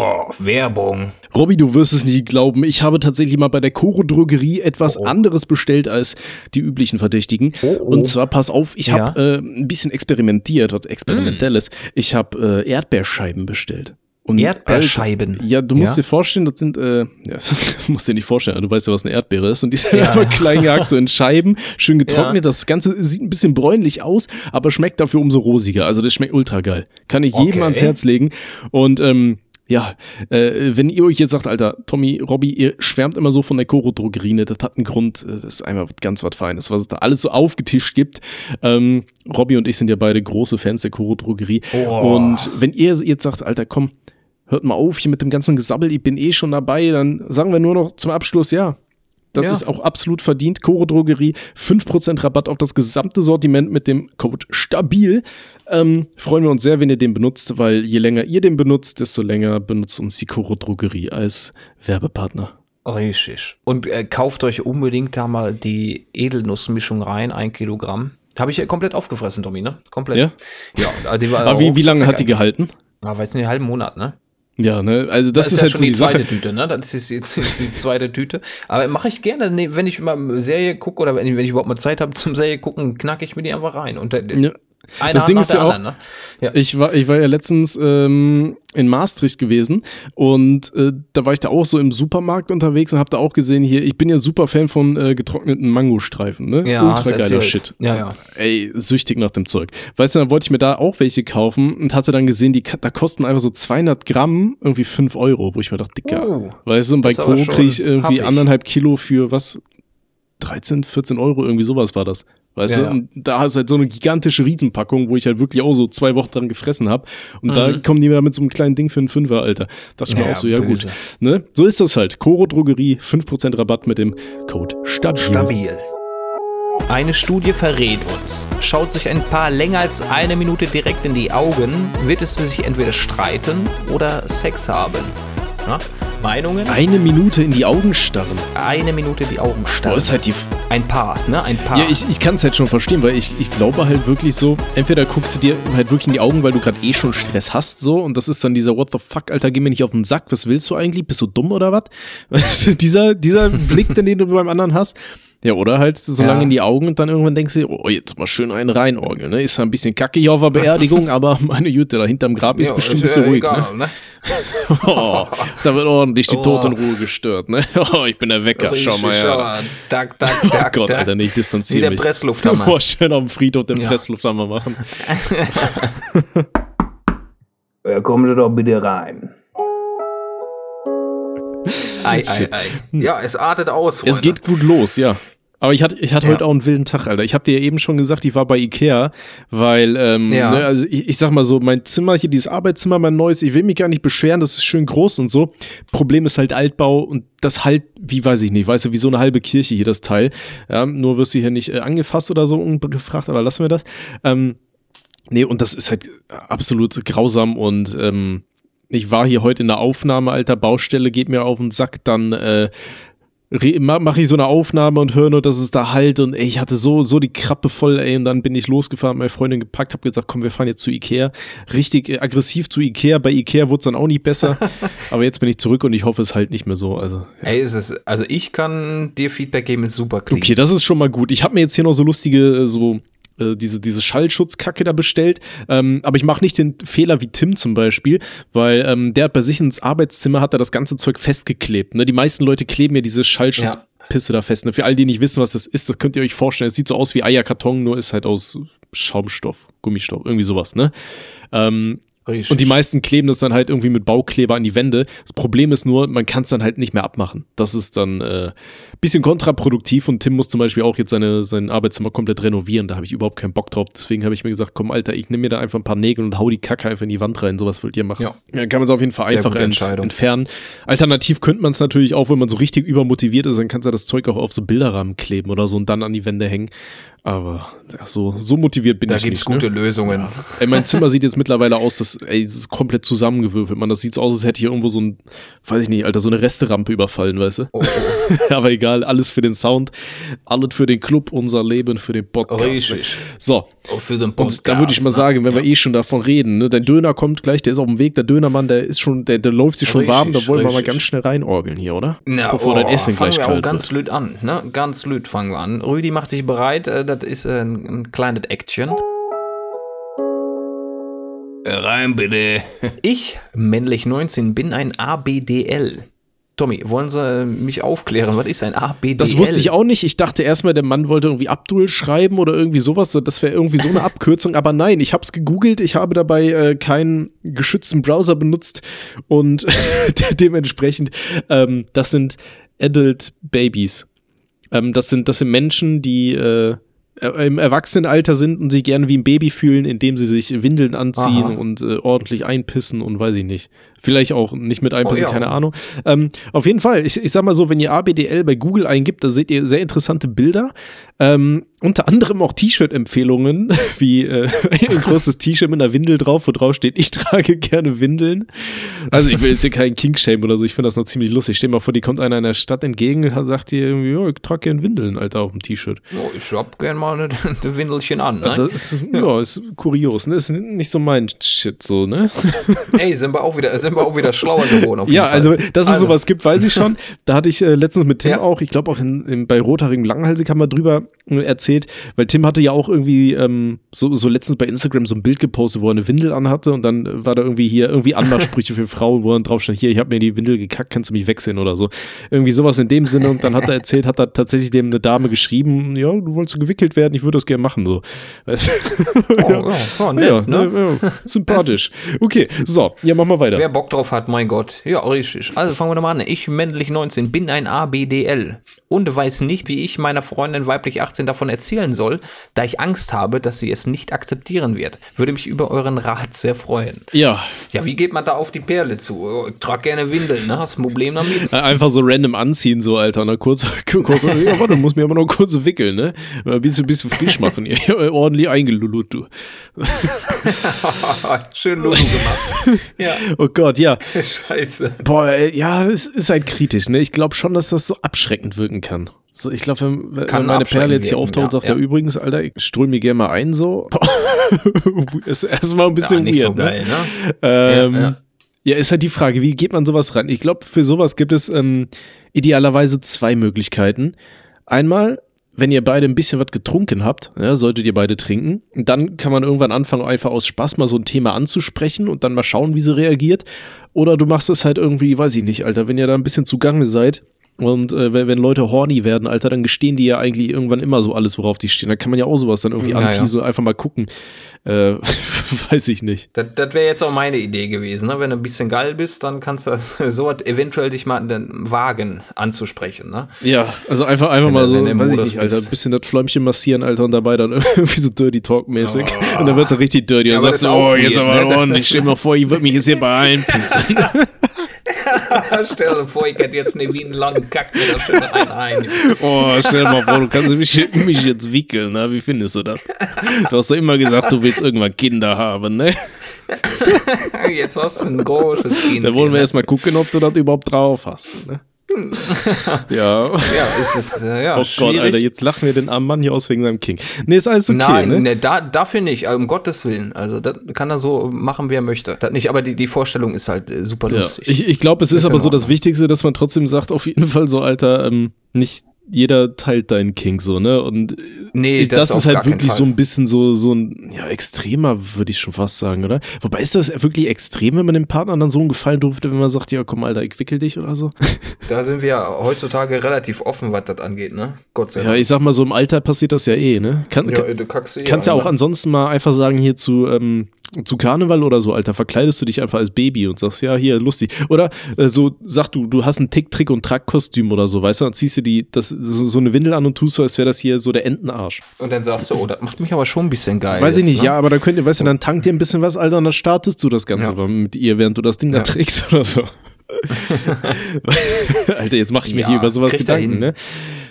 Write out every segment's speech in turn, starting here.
Oh, Werbung. Robby, du wirst es nicht glauben. Ich habe tatsächlich mal bei der Coro Drogerie etwas Oh, oh. anderes bestellt als die üblichen Verdächtigen. Oh, oh. Und zwar, pass auf, ich Ja. habe äh, ein bisschen experimentiert, was Experimentelles. Ich habe äh, Erdbeerscheiben bestellt. Und Erdbeerscheiben? Ja, du musst Ja. dir vorstellen, das sind, äh, ja, musst dir nicht vorstellen, du weißt ja, was eine Erdbeere ist. Und die sind Ja. einfach klein gehackt, so in Scheiben, schön getrocknet. Das Ganze sieht ein bisschen bräunlich aus, aber schmeckt dafür umso rosiger. Also das schmeckt ultra geil. Kann ich jedem Okay. ans Herz legen. Und ähm, ja, äh, wenn ihr euch jetzt sagt, Alter, Tommy, Robby, ihr schwärmt immer so von der Koro Drogerie, ne? das hat einen Grund, äh, das ist einfach ganz was Feines, was es da alles so aufgetischt gibt. Ähm, Robby und ich sind ja beide große Fans der Koro Drogerie. Oh. Und wenn ihr jetzt sagt, Alter, komm, hört mal auf hier mit dem ganzen Gesabbel, ich bin eh schon dabei, dann sagen wir nur noch zum Abschluss, ja. Das Ja. ist auch absolut verdient. Koro Drogerie, 5% Rabatt auf das gesamte Sortiment mit dem Code STABIL. Ähm, freuen wir uns sehr, wenn ihr den benutzt, weil je länger ihr den benutzt, desto länger benutzt uns die Koro Drogerie als Werbepartner. Richtig. Und äh, kauft euch unbedingt da mal die Edelnussmischung rein, ein Kilogramm. Habe ich ja komplett aufgefressen, Tommy, ne? Komplett. Ja? Ja, die war Aber wie, wie lange hat die gehalten? gehalten? Ah, weiß nicht, einen halben Monat, ne? Ja, ne? Also das, ist, ja halt schon so die, die zweite Sache. Tüte, ne? Das ist jetzt, jetzt die zweite Tüte. Aber mache ich gerne, ne, wenn ich mal eine Serie gucke oder wenn ich, wenn ich überhaupt mal Zeit habe zum Serie gucken, knacke ich mir die einfach rein. Und der, Ja. einer Das Ding nach ist ja auch, anderen, ne? Ja. Ich war, ich war ja letztens ähm, in Maastricht gewesen und äh, da war ich da auch so im Supermarkt unterwegs und hab da auch gesehen hier, ich bin ja super Fan von äh, getrockneten Mangostreifen, ne? Ja, Ultra geiler. Shit. Ja, ja. Ey, süchtig nach dem Zeug. Weißt du, dann wollte ich mir da auch welche kaufen und hatte dann gesehen, die da kosten einfach so 200 Gramm irgendwie 5 Euro, wo ich mir dachte, Dicker, Oh, weißt du, und bei Co. kriege ich irgendwie happig. anderthalb Kilo für was? 13, 14 Euro, irgendwie sowas war das. Weißt Ja, du, und da hast du halt so eine gigantische Riesenpackung, wo ich halt wirklich auch so zwei Wochen dran gefressen habe. Und da kommen die mir mit so einem kleinen Ding für einen Fünfer, Alter. Dachte ich mir Mhm. Auch so, ja böse. gut. Ne? So ist das halt. Coro Drogerie, 5% Rabatt mit dem Code STABIL. Stabil. Eine Studie verrät uns, schaut sich ein Paar länger als eine Minute direkt in die Augen, wird es sich entweder streiten oder Sex haben. Ja? Meinungen? Eine Minute in die Augen starren. Eine Minute die Augen Boah, starren. ist halt die Ein Paar, ne? Ein Paar. Ja, ich, ich kann es halt schon verstehen, weil ich, ich glaube halt wirklich so, entweder guckst du dir halt wirklich in die Augen, weil du gerade eh schon Stress hast, so, und das ist dann dieser What the fuck, Alter, geh mir nicht auf den Sack, was willst du eigentlich? Bist du dumm oder was? Weißt du, dieser, dieser Blick, den du beim anderen hast. Ja, oder halt so Ja. lange in die Augen und dann irgendwann denkst du, oh, jetzt mal schön einen reinorgeln, ne? Ist ja ein bisschen kacke hier auf der Beerdigung, aber meine Güte, da hinterm Grab ist Ja, bestimmt ein ist bisschen ja ruhig, egal, ne? ne? Oh, da wird ordentlich die Oh. Totenruhe gestört, ne? Oh, ich bin der Wecker, schau mal her. Dack, dack, Oh dack, Gott, dack. Alter, nee, ich Wie distanziere der mich. Presslufthammer. Boah, schön auf dem Friedhof den Ja. Presslufthammer machen. Ja, kommen Sie doch bitte rein. Ei, ei, ei. Ja, es artet aus, Freunde. Es geht gut los, ja. Aber ich hatte, ich hatte Ja. heute auch einen wilden Tag, Alter. Ich habe dir ja eben schon gesagt, ich war bei Ikea, weil, ähm, Ja. ne, also ich, ich sag mal so, mein Zimmer hier, dieses Arbeitszimmer, mein neues, ich will mich gar nicht beschweren, das ist schön groß und so. Problem ist halt Altbau und das halt, wie weiß ich nicht, weißt du, wie so eine halbe Kirche hier das Teil. Ja, nur wirst du hier nicht äh, angefasst oder so ungefragt, aber lassen wir das. Ähm, nee, und das ist halt absolut grausam und ähm, ich war hier heute in der Aufnahme, alter Baustelle, geht mir auf den Sack, dann äh, mache ich so eine Aufnahme und höre nur, dass es da halt und ey, ich hatte so, so die Krappe voll, ey, und dann bin ich losgefahren, meine Freundin gepackt, hab gesagt, komm, wir fahren jetzt zu Ikea. Richtig äh, aggressiv zu Ikea, bei Ikea wurde es dann auch nicht besser, aber jetzt bin ich zurück und ich hoffe, es halt nicht mehr so, also. Ey, ist es, also ich kann dir Feedback geben, ist super clean. Okay, das ist schon mal gut. Ich habe mir jetzt hier noch so lustige, äh, so äh, diese, diese Schallschutzkacke da bestellt. Ähm, aber ich mache nicht den Fehler wie Tim zum Beispiel, weil ähm, der hat bei sich ins Arbeitszimmer hat er das ganze Zeug festgeklebt. Ne? Die meisten Leute kleben ja diese Schallschutzpisse da fest. Ne? Für all die nicht wissen, was das ist, das könnt ihr euch vorstellen. Es sieht so aus wie Eierkarton, nur ist halt aus Schaumstoff, Gummistoff, irgendwie sowas, ne? Ähm, Richtig. und die meisten kleben das dann halt irgendwie mit Baukleber an die Wände. Das Problem ist nur, man kann es dann halt nicht mehr abmachen. Das ist dann äh, bisschen kontraproduktiv und Tim muss zum Beispiel auch jetzt seine, sein Arbeitszimmer komplett renovieren. Da habe ich überhaupt keinen Bock drauf. Deswegen habe ich mir gesagt, komm, Alter, ich nehme mir da einfach ein paar Nägel und hau die Kacke einfach in die Wand rein. Sowas wollt ihr machen. Ja. Dann kann man es auf jeden Fall Sehr einfach ent entfernen. Alternativ könnte man es natürlich auch, wenn man so richtig übermotiviert ist, dann kannst du das Zeug auch auf so Bilderrahmen kleben oder so und dann an die Wände hängen. Aber ja, so, so motiviert bin Da ich gibt's nicht. gute ne? Lösungen. Ey, mein Zimmer sieht jetzt mittlerweile aus, das, ey, das ist komplett zusammengewürfelt. Man, das sieht so aus, als hätte ich irgendwo so ein, weiß ich nicht, Alter, so eine Resterampe überfallen, weißt du? Oh, oh. Aber egal, alles für den Sound, alles für den Club, unser Leben für den Podcast. Richtig. Ne? So, Oh, für den und da würde ich mal ne? sagen, wenn Ja. wir eh schon davon reden, ne, dein Döner kommt gleich, der ist auf dem Weg, der Dönermann, der ist schon, der, der läuft sich schon Richtig, warm, da wollen wir mal richtig. ganz schnell reinorgeln hier, oder? Na, Bevor dein oh, Essen fangen gleich wir auch ganz wird. lüt an, ne? Ganz lüt fangen wir an. Rüdi macht dich bereit, äh, das ist äh, ein, ein kleines Action. Rein bitte. Ich, männlich 19, bin ein ABDL. Tommy, wollen Sie äh, mich aufklären? Was ist ein ABDL? Das wusste ich auch nicht. Ich dachte erstmal, der Mann wollte irgendwie Abdul schreiben oder irgendwie sowas. Das wäre irgendwie so eine Abkürzung. Aber nein, ich habe es gegoogelt. Ich habe dabei äh, keinen geschützten Browser benutzt und dementsprechend, ähm, das sind Adult Babies. Ähm, das, sind, das sind Menschen, die äh, im Erwachsenenalter sind und sich gerne wie ein Baby fühlen, indem sie sich Windeln anziehen Aha. und äh, ordentlich einpissen und weiß ich nicht. Vielleicht auch nicht mit einpissen, Oh ja. keine Ahnung. Ähm, auf jeden Fall, ich, ich sag mal so, wenn ihr ABDL bei Google eingibt, da seht ihr sehr interessante Bilder. Ähm, unter anderem auch T-Shirt-Empfehlungen, wie äh, ein großes T-Shirt mit einer Windel drauf, wo drauf steht, ich trage gerne Windeln. Also ich will jetzt hier keinen King-Shame oder so, ich finde das noch ziemlich lustig. Stell mal vor, die kommt einer in der Stadt entgegen, sagt dir irgendwie, ja, ich trage gerne Windeln, Alter, auf dem T-Shirt. Oh, ich hab gern mal ein ein Windelchen an. Ne? Also ist, ja, ist kurios, ne? Ist nicht so mein Shit so, ne? Ey, sind wir auch wieder, sind wir auch wieder schlauer geworden. Ja, Fall. also, dass es Also. sowas gibt, weiß ich schon. Da hatte ich äh, letztens mit Tim Ja. auch, ich glaube auch in, in, bei Rothaarigen Langhalsig haben wir drüber äh, erzählt, weil Tim hatte ja auch irgendwie ähm, so, so letztens bei Instagram so ein Bild gepostet, wo er eine Windel anhatte und dann war da irgendwie hier irgendwie Anmachsprüche für Frauen, wo dann drauf stand, hier, ich habe mir die Windel gekackt, kannst du mich wechseln oder so. Irgendwie sowas in dem Sinne und dann hat er erzählt, hat er tatsächlich dem eine Dame geschrieben, ja, du wolltest gewickelt werden, ich würde das gerne machen, so. Oh, ja, ja, nett, ja, ne? ne, ja, sympathisch. Okay, so, ja, mach mal weiter. Wer Bock drauf hat, mein Gott. Ja, richtig. Also fangen wir doch mal an. Ich, männlich 19, bin ein ABDL und weiß nicht, wie ich meiner Freundin weiblich 18 davon erzählen soll, da ich Angst habe, dass sie es nicht akzeptieren wird. Würde mich über euren Rat sehr freuen. Ja, Ja, wie geht man da auf die Perle zu? Ich trag gerne Windeln, ne? Hast du ein Problem damit? Äh, Einfach so random anziehen, so, Alter. Na, kurz, kurz ja, warte, muss mir aber noch kurz wickeln, ne? Mal Ein bisschen, bisschen frisch machen. Ja, ordentlich eingelullut, du. Schön Lulu gemacht. Ja, Oh Gott, ja. scheiße. Boah, ja, es ist halt kritisch, ne? Ich glaube schon, dass das so abschreckend wirken kann. So, ich glaube, wenn, wenn meine Perle jetzt hier auftaucht und sagt, ja, ja. übrigens, Alter, ich ström mir gerne mal ein, so. ist erstmal ein Ja, bisschen nicht so weird, geil, ne? ne? Ähm, Ja, ja, ja. ist halt die Frage, wie geht man sowas ran? Ich glaube, für sowas gibt es ähm, idealerweise zwei Möglichkeiten. Einmal, wenn ihr beide ein bisschen was getrunken habt, ja, solltet ihr beide trinken, dann kann man irgendwann anfangen, einfach aus Spaß mal so ein Thema anzusprechen und dann mal schauen, wie sie reagiert. Oder du machst es halt irgendwie, weiß ich nicht, Alter, wenn ihr da ein bisschen zugange seid. Und äh, wenn, Leute horny werden, Alter, dann gestehen die ja eigentlich irgendwann immer so alles, worauf die stehen. Da kann man ja auch sowas dann irgendwie Ja, ja. anteasen, einfach mal gucken. Äh, weiß ich nicht. Das, das wäre jetzt auch meine Idee gewesen. Ne? Wenn du ein bisschen geil bist, dann kannst du das so eventuell dich mal dann wagen anzusprechen. Ne? Ja, also einfach, einfach Wenn mal so, weiß ich nicht, Alter, ein bisschen das Fläumchen massieren, Alter, und dabei dann irgendwie so Dirty Talk-mäßig. Und dann wird's dann richtig dirty. Ja, und aber sagst du, oh, jetzt aber ne? ordentlich, stell mal vor, ich würde mich jetzt hier beeilen pissen. Stell dir vor, ich hätte jetzt eine wie einen langen Kack mit der schönen ein. Oh, stell dir mal vor, du kannst mich, mich jetzt wickeln, ne? Wie findest du das? Du hast doch immer gesagt, du willst irgendwann Kinder haben, ne? Jetzt hast du ein großes Kind. Da wollen wir erstmal gucken, ob du das überhaupt drauf hast, ne? Ja. ne? Ja, ist es, äh, ja, Oh Gott, schwierig. Alter, jetzt lachen wir den armen Mann hier aus wegen seinem King. Nee, ist alles okay, Nein, ne? ne, da, dafür nicht, um Gottes Willen. Also, das kann er so machen, wie er möchte. Das nicht, aber die, die Vorstellung ist halt äh, super Ja. lustig. Ich, ich glaube, es ist, Ist aber so das. Wichtigste, dass man trotzdem sagt, auf jeden Fall so, Alter, ähm, nicht jeder teilt deinen King so, ne? Und äh, Nee, ich, das das, ist halt wirklich so ein bisschen so, so ein, ja, extremer, würde ich schon fast sagen, oder? Wobei ist das wirklich extrem, wenn man dem Partner dann so einen Gefallen durfte, wenn man sagt, ja, komm, Alter, ich wickel dich oder so? Da sind wir ja heutzutage relativ offen, was das angeht, ne? Gott sei Ja, Dank. ich sag mal, so im Alter passiert das ja eh, ne? Kann, Ja, du kackst eh Kannst ja an, auch ne? ansonsten mal einfach sagen, hier zu, ähm, zu Karneval oder so, Alter, verkleidest du dich einfach als Baby und sagst, ja, hier, lustig. Oder äh, so, sag du, du hast ein Tick, Trick und Trackkostüm oder so, weißt du, dann ziehst du die, das, so, eine Windel an und tust so, als wäre das hier so der Entenarsch. Und dann sagst du, oh, das macht mich aber schon ein bisschen geil. Weiß ich jetzt, nicht, ne? ja, aber dann könnt ihr, weißt du, dann tankt ihr ein bisschen was, Alter, und dann startest du das Ganze Ja. mit ihr, während du das Ding da Ja. trägst oder so. Alter, jetzt mache ich mir Ja, hier über sowas Gedanken, ne?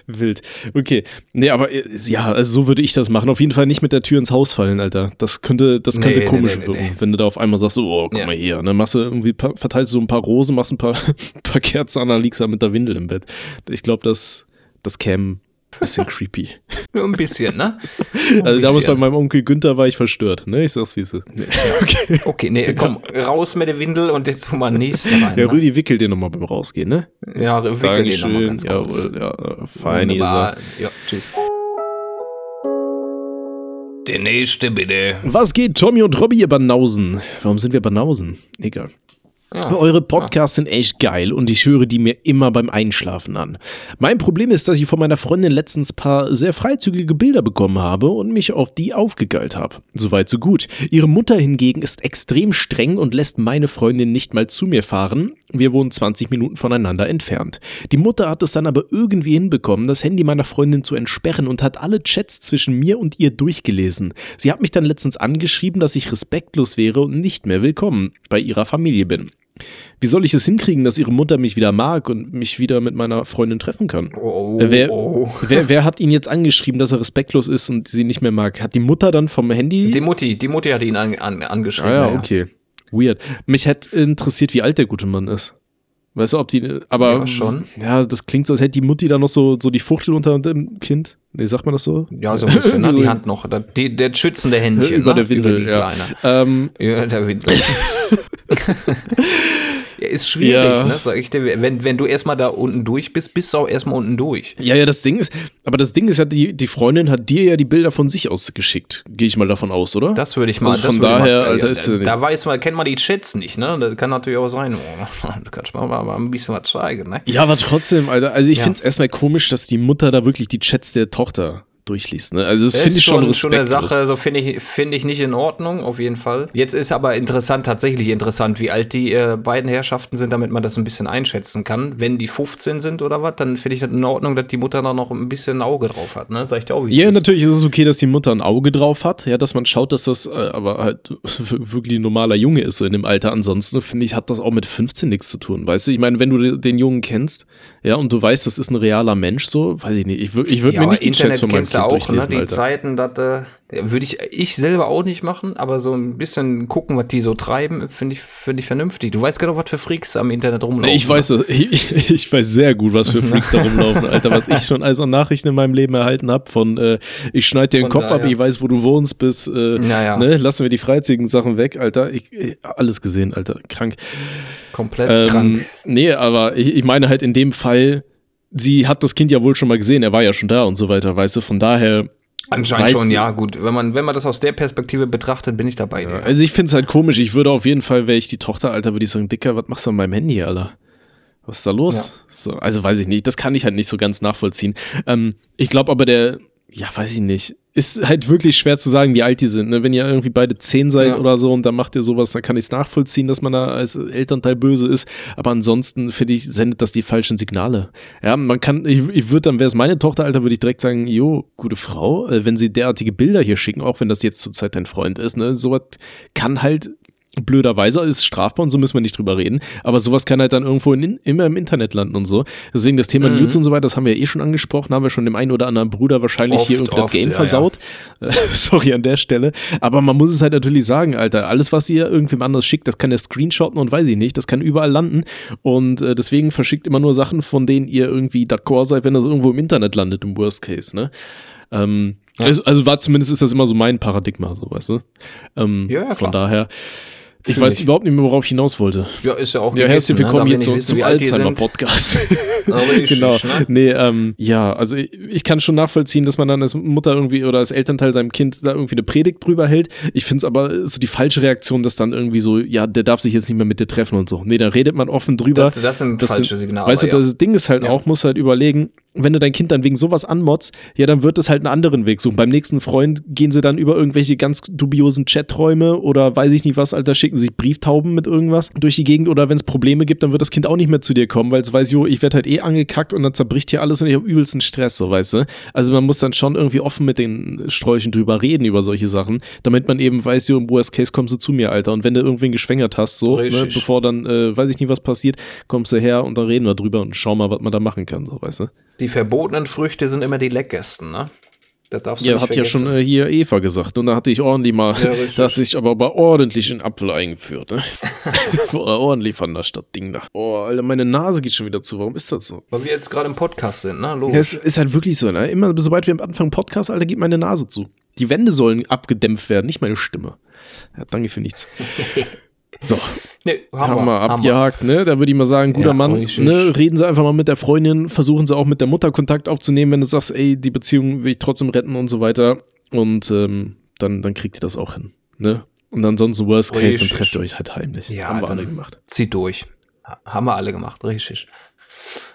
Wild. Okay. Nee, aber äh, ja, also so würde ich das machen. Auf jeden Fall nicht mit der Tür ins Haus fallen, Alter. Das könnte, das könnte Nee, komisch nee, nee, wirken, wenn du da auf einmal sagst, so, oh, guck Ja. mal hier. Dann machst du irgendwie, verteilst du so ein paar Rosen, machst ein paar, paar Kerzen an, dann liegst du da mit der Windel im Bett. Ich glaube, das, das käme ein bisschen creepy. Nur ein bisschen, ne? Also damals bei meinem Onkel Günther war ich verstört, ne? Ich sag's wie es ist. Nee. Okay. Okay, nee, komm, raus mit der Windel und jetzt mal nächsten rein. Ja, ne? Rüdi, wickel den nochmal beim Rausgehen, ne? Ja, wickel den nochmal Dankeschön. ganz kurz. Jawohl, ja, fein. Ja, tschüss. Der nächste bitte. Was geht, Tommy und Robby, ihr Banausen? Warum sind wir Banausen? Egal. Ja. Eure Podcasts sind echt geil und ich höre die mir immer beim Einschlafen an. Mein Problem ist, dass ich von meiner Freundin letztens paar sehr freizügige Bilder bekommen habe und mich auf die aufgegeilt habe. Soweit so gut. Ihre Mutter hingegen ist extrem streng und lässt meine Freundin nicht mal zu mir fahren. Wir wohnen 20 Minuten voneinander entfernt. Die Mutter hat es dann aber irgendwie hinbekommen, das Handy meiner Freundin zu entsperren und hat alle Chats zwischen mir und ihr durchgelesen. Sie hat mich dann letztens angeschrieben, dass ich respektlos wäre und nicht mehr willkommen bei ihrer Familie bin. Wie soll ich es hinkriegen, dass ihre Mutter mich wieder mag und mich wieder mit meiner Freundin treffen kann? Oh, Äh, wer, oh. wer, wer hat ihn jetzt angeschrieben, dass er respektlos ist und sie nicht mehr mag? Hat die Mutter dann vom Handy? Die Mutti, die Mutti hat ihn an, an, angeschrieben. ah ja, okay. Weird. Mich hätte interessiert, wie alt der gute Mann ist. Weißt du, ob die, aber Ja, schon. Ja, das klingt so, als hätte die Mutti da noch so, so die Fuchtel unter dem Kind. Nee, sagt man das so? Ja, so ein bisschen, ne? Die Hand noch. Die, der schützende Händchen. über ne? der Windel, Über die ja. Kleine. Ähm, Ja, der Windel. ist schwierig, Ja. ne? Sag ich dir. Wenn, wenn du erstmal da unten durch bist, bist du auch erstmal unten durch. Ja, ja, das Ding ist, aber das Ding ist ja, die, die Freundin hat dir ja die Bilder von sich aus geschickt. Gehe ich mal davon aus, oder? Das würde ich mal. Also von daher, mal, Alter, ist ja da, nicht- da weiß man, kennt man die Chats nicht, ne? Das kann natürlich auch sein. Oh, du kannst mal, mal, mal ein bisschen was zeigen, ne? Ja, aber trotzdem, Alter. Also ich Ja. finde es erstmal komisch, dass die Mutter da wirklich die Chats der Tochter durchliest. Ne? Also das Das finde ich schon schon eine. Sache, so finde ich, finde ich nicht in Ordnung, auf jeden Fall. Jetzt ist aber interessant, tatsächlich interessant, wie alt die äh, beiden Herrschaften sind, damit man das ein bisschen einschätzen kann. Wenn die 15 sind oder was, dann finde ich das in Ordnung, dass die Mutter da noch ein bisschen ein Auge drauf hat, ne? Sag ich dir auch, wie es Ja, ist. natürlich ist es okay, dass die Mutter ein Auge drauf hat, ja, dass man schaut, dass das äh, aber halt wirklich ein normaler Junge ist so in dem Alter. Ansonsten finde ich, hat das auch mit 15 nichts zu tun, weißt du? Ich meine, wenn du den Jungen kennst, ja, und du weißt, das ist ein realer Mensch, so, weiß ich nicht, ich, ich würde Ja, mir nicht Chats Internet von meinem Kind auch, ne? Die Alter. Zeiten, das äh, würde ich, ich selber auch nicht machen, aber so ein bisschen gucken, was die so treiben, finde ich, finde ich vernünftig. Du weißt genau, was für Freaks am Internet rumlaufen. Ich weiß das, ich, ich weiß sehr gut, was für Freaks da rumlaufen, Alter, was ich schon als Nachrichten in meinem Leben erhalten habe von äh, ich schneide dir den Von Kopf ab, ich weiß, wo du wohnst, bis äh, Ja, ja. Ne, lassen wir die freizigen Sachen weg, Alter. Ich, ich, alles gesehen, Alter, krank. Komplett Ähm, krank. nee, aber ich, ich meine halt in dem Fall, sie hat das Kind ja wohl schon mal gesehen, er war ja schon da und so weiter, weißt du, von daher Anscheinend schon, ja, gut. Wenn man, wenn man das aus der Perspektive betrachtet, bin ich dabei. dir. Also ich finde es halt komisch. Ich würde auf jeden Fall, wäre ich die Tochter, Alter, würde ich sagen, Dicker, was machst du an meinem Handy, Alter? Was ist da los? So, also weiß ich nicht. Das kann ich halt nicht so ganz nachvollziehen. Ähm, ich glaube aber der, ja, weiß ich nicht. Ist halt wirklich schwer zu sagen, wie alt die sind. Ne? Wenn ihr irgendwie beide zehn seid Ja. oder so und dann macht ihr sowas, dann kann ich es nachvollziehen, dass man da als Elternteil böse ist. Aber ansonsten, finde ich, sendet das die falschen Signale. Ja, man kann, ich, ich würde dann, wäre es meine Tochter, Alter, würde ich direkt sagen, jo, gute Frau, äh, wenn sie derartige Bilder hier schicken, auch wenn das jetzt zurzeit dein Freund ist, ne, sowas kann halt blöderweise ist strafbar und so müssen wir nicht drüber reden. Aber sowas kann halt dann irgendwo in, immer im Internet landen und so. Deswegen das Thema Mhm. News und so weiter, das haben wir ja eh schon angesprochen, haben wir schon dem einen oder anderen Bruder wahrscheinlich Oft, hier irgendwie das oft, Game ja, versaut. Äh, Sorry an der Stelle. Aber man muss es halt natürlich sagen, Alter, alles, was ihr irgendwem anders schickt, das kann der screenshotten und weiß ich nicht, das kann überall landen. Und äh, deswegen verschickt immer nur Sachen, von denen ihr irgendwie d'accord seid, wenn das irgendwo im Internet landet, im Worst Case, ne? Ähm, also, also war zumindest ist das immer so mein Paradigma, so weißt du. Ähm, Ja, ja, von klar. daher. Ich weiß ich. überhaupt nicht mehr, worauf ich hinaus wollte. Ja, ist ja auch Ja, herzlich ne? willkommen hier zu, zum. Alzheimer-Podcast. Genau. ne? Nee, ähm, ja, also ich, ich kann schon nachvollziehen, dass man dann als Mutter irgendwie oder als Elternteil seinem Kind da irgendwie eine Predigt drüber hält. Ich finde es aber so die falsche Reaktion, dass dann irgendwie so, ja, der darf sich jetzt nicht mehr mit dir treffen und so. Nee, da redet man offen drüber. Das, das sind falsche Signale. Weißt du, ja. das Ding ist halt Ja. auch, musst halt überlegen, wenn du dein Kind dann wegen sowas anmotzt, ja, dann wird es halt einen anderen Weg suchen. Beim nächsten Freund gehen sie dann über irgendwelche ganz dubiosen Chaträume oder weiß ich nicht was, Alter, schicken sich Brieftauben mit irgendwas durch die Gegend oder wenn es Probleme gibt, dann wird das Kind auch nicht mehr zu dir kommen, weil es weiß, jo, ich werde halt eh angekackt und dann zerbricht hier alles und ich habe übelsten Stress, so weißt du. Also man muss dann schon irgendwie offen mit den Sträuchen drüber reden, über solche Sachen, damit man eben weiß, jo, im Worst Case kommst du zu mir, Alter. Und wenn du irgendwen geschwängert hast, so, ne, bevor dann, äh, weiß ich nicht, was passiert, kommst du her und dann reden wir drüber und schau mal, was man da machen kann, so, weißt du. Die verbotenen Früchte sind immer die leckersten, ne? Das darfst du ja, hat vergessen. ja schon äh, hier Eva gesagt. Und da hatte ich ordentlich mal, ja, da hat sich aber, aber ordentlich in Apfel eingeführt. Ne? ordentlich von der Stadt Ding da. Oh, Alter, meine Nase geht schon wieder zu. Warum ist das so? Weil wir jetzt gerade im Podcast sind, ne? Logisch. Ja, es ist halt wirklich so, ne? Immer sobald wir am Anfang Podcast, Alter, geht meine Nase zu. Die Wände sollen abgedämpft werden, nicht meine Stimme. Ja, danke für nichts. So. Nee, haben, haben wir abgehakt, ne? Da würde ich mal sagen, guter ja, Mann, ne? Reden Sie einfach mal mit der Freundin, versuchen Sie auch mit der Mutter Kontakt aufzunehmen, wenn du sagst, ey, die Beziehung will ich trotzdem retten und so weiter. Und ähm, dann, dann kriegt ihr das auch hin, ne? Und ansonsten Worst Case, richtig. dann trefft ihr euch halt heimlich. Ja, haben wir alle gemacht. Zieht durch. Haben wir alle gemacht, richtig.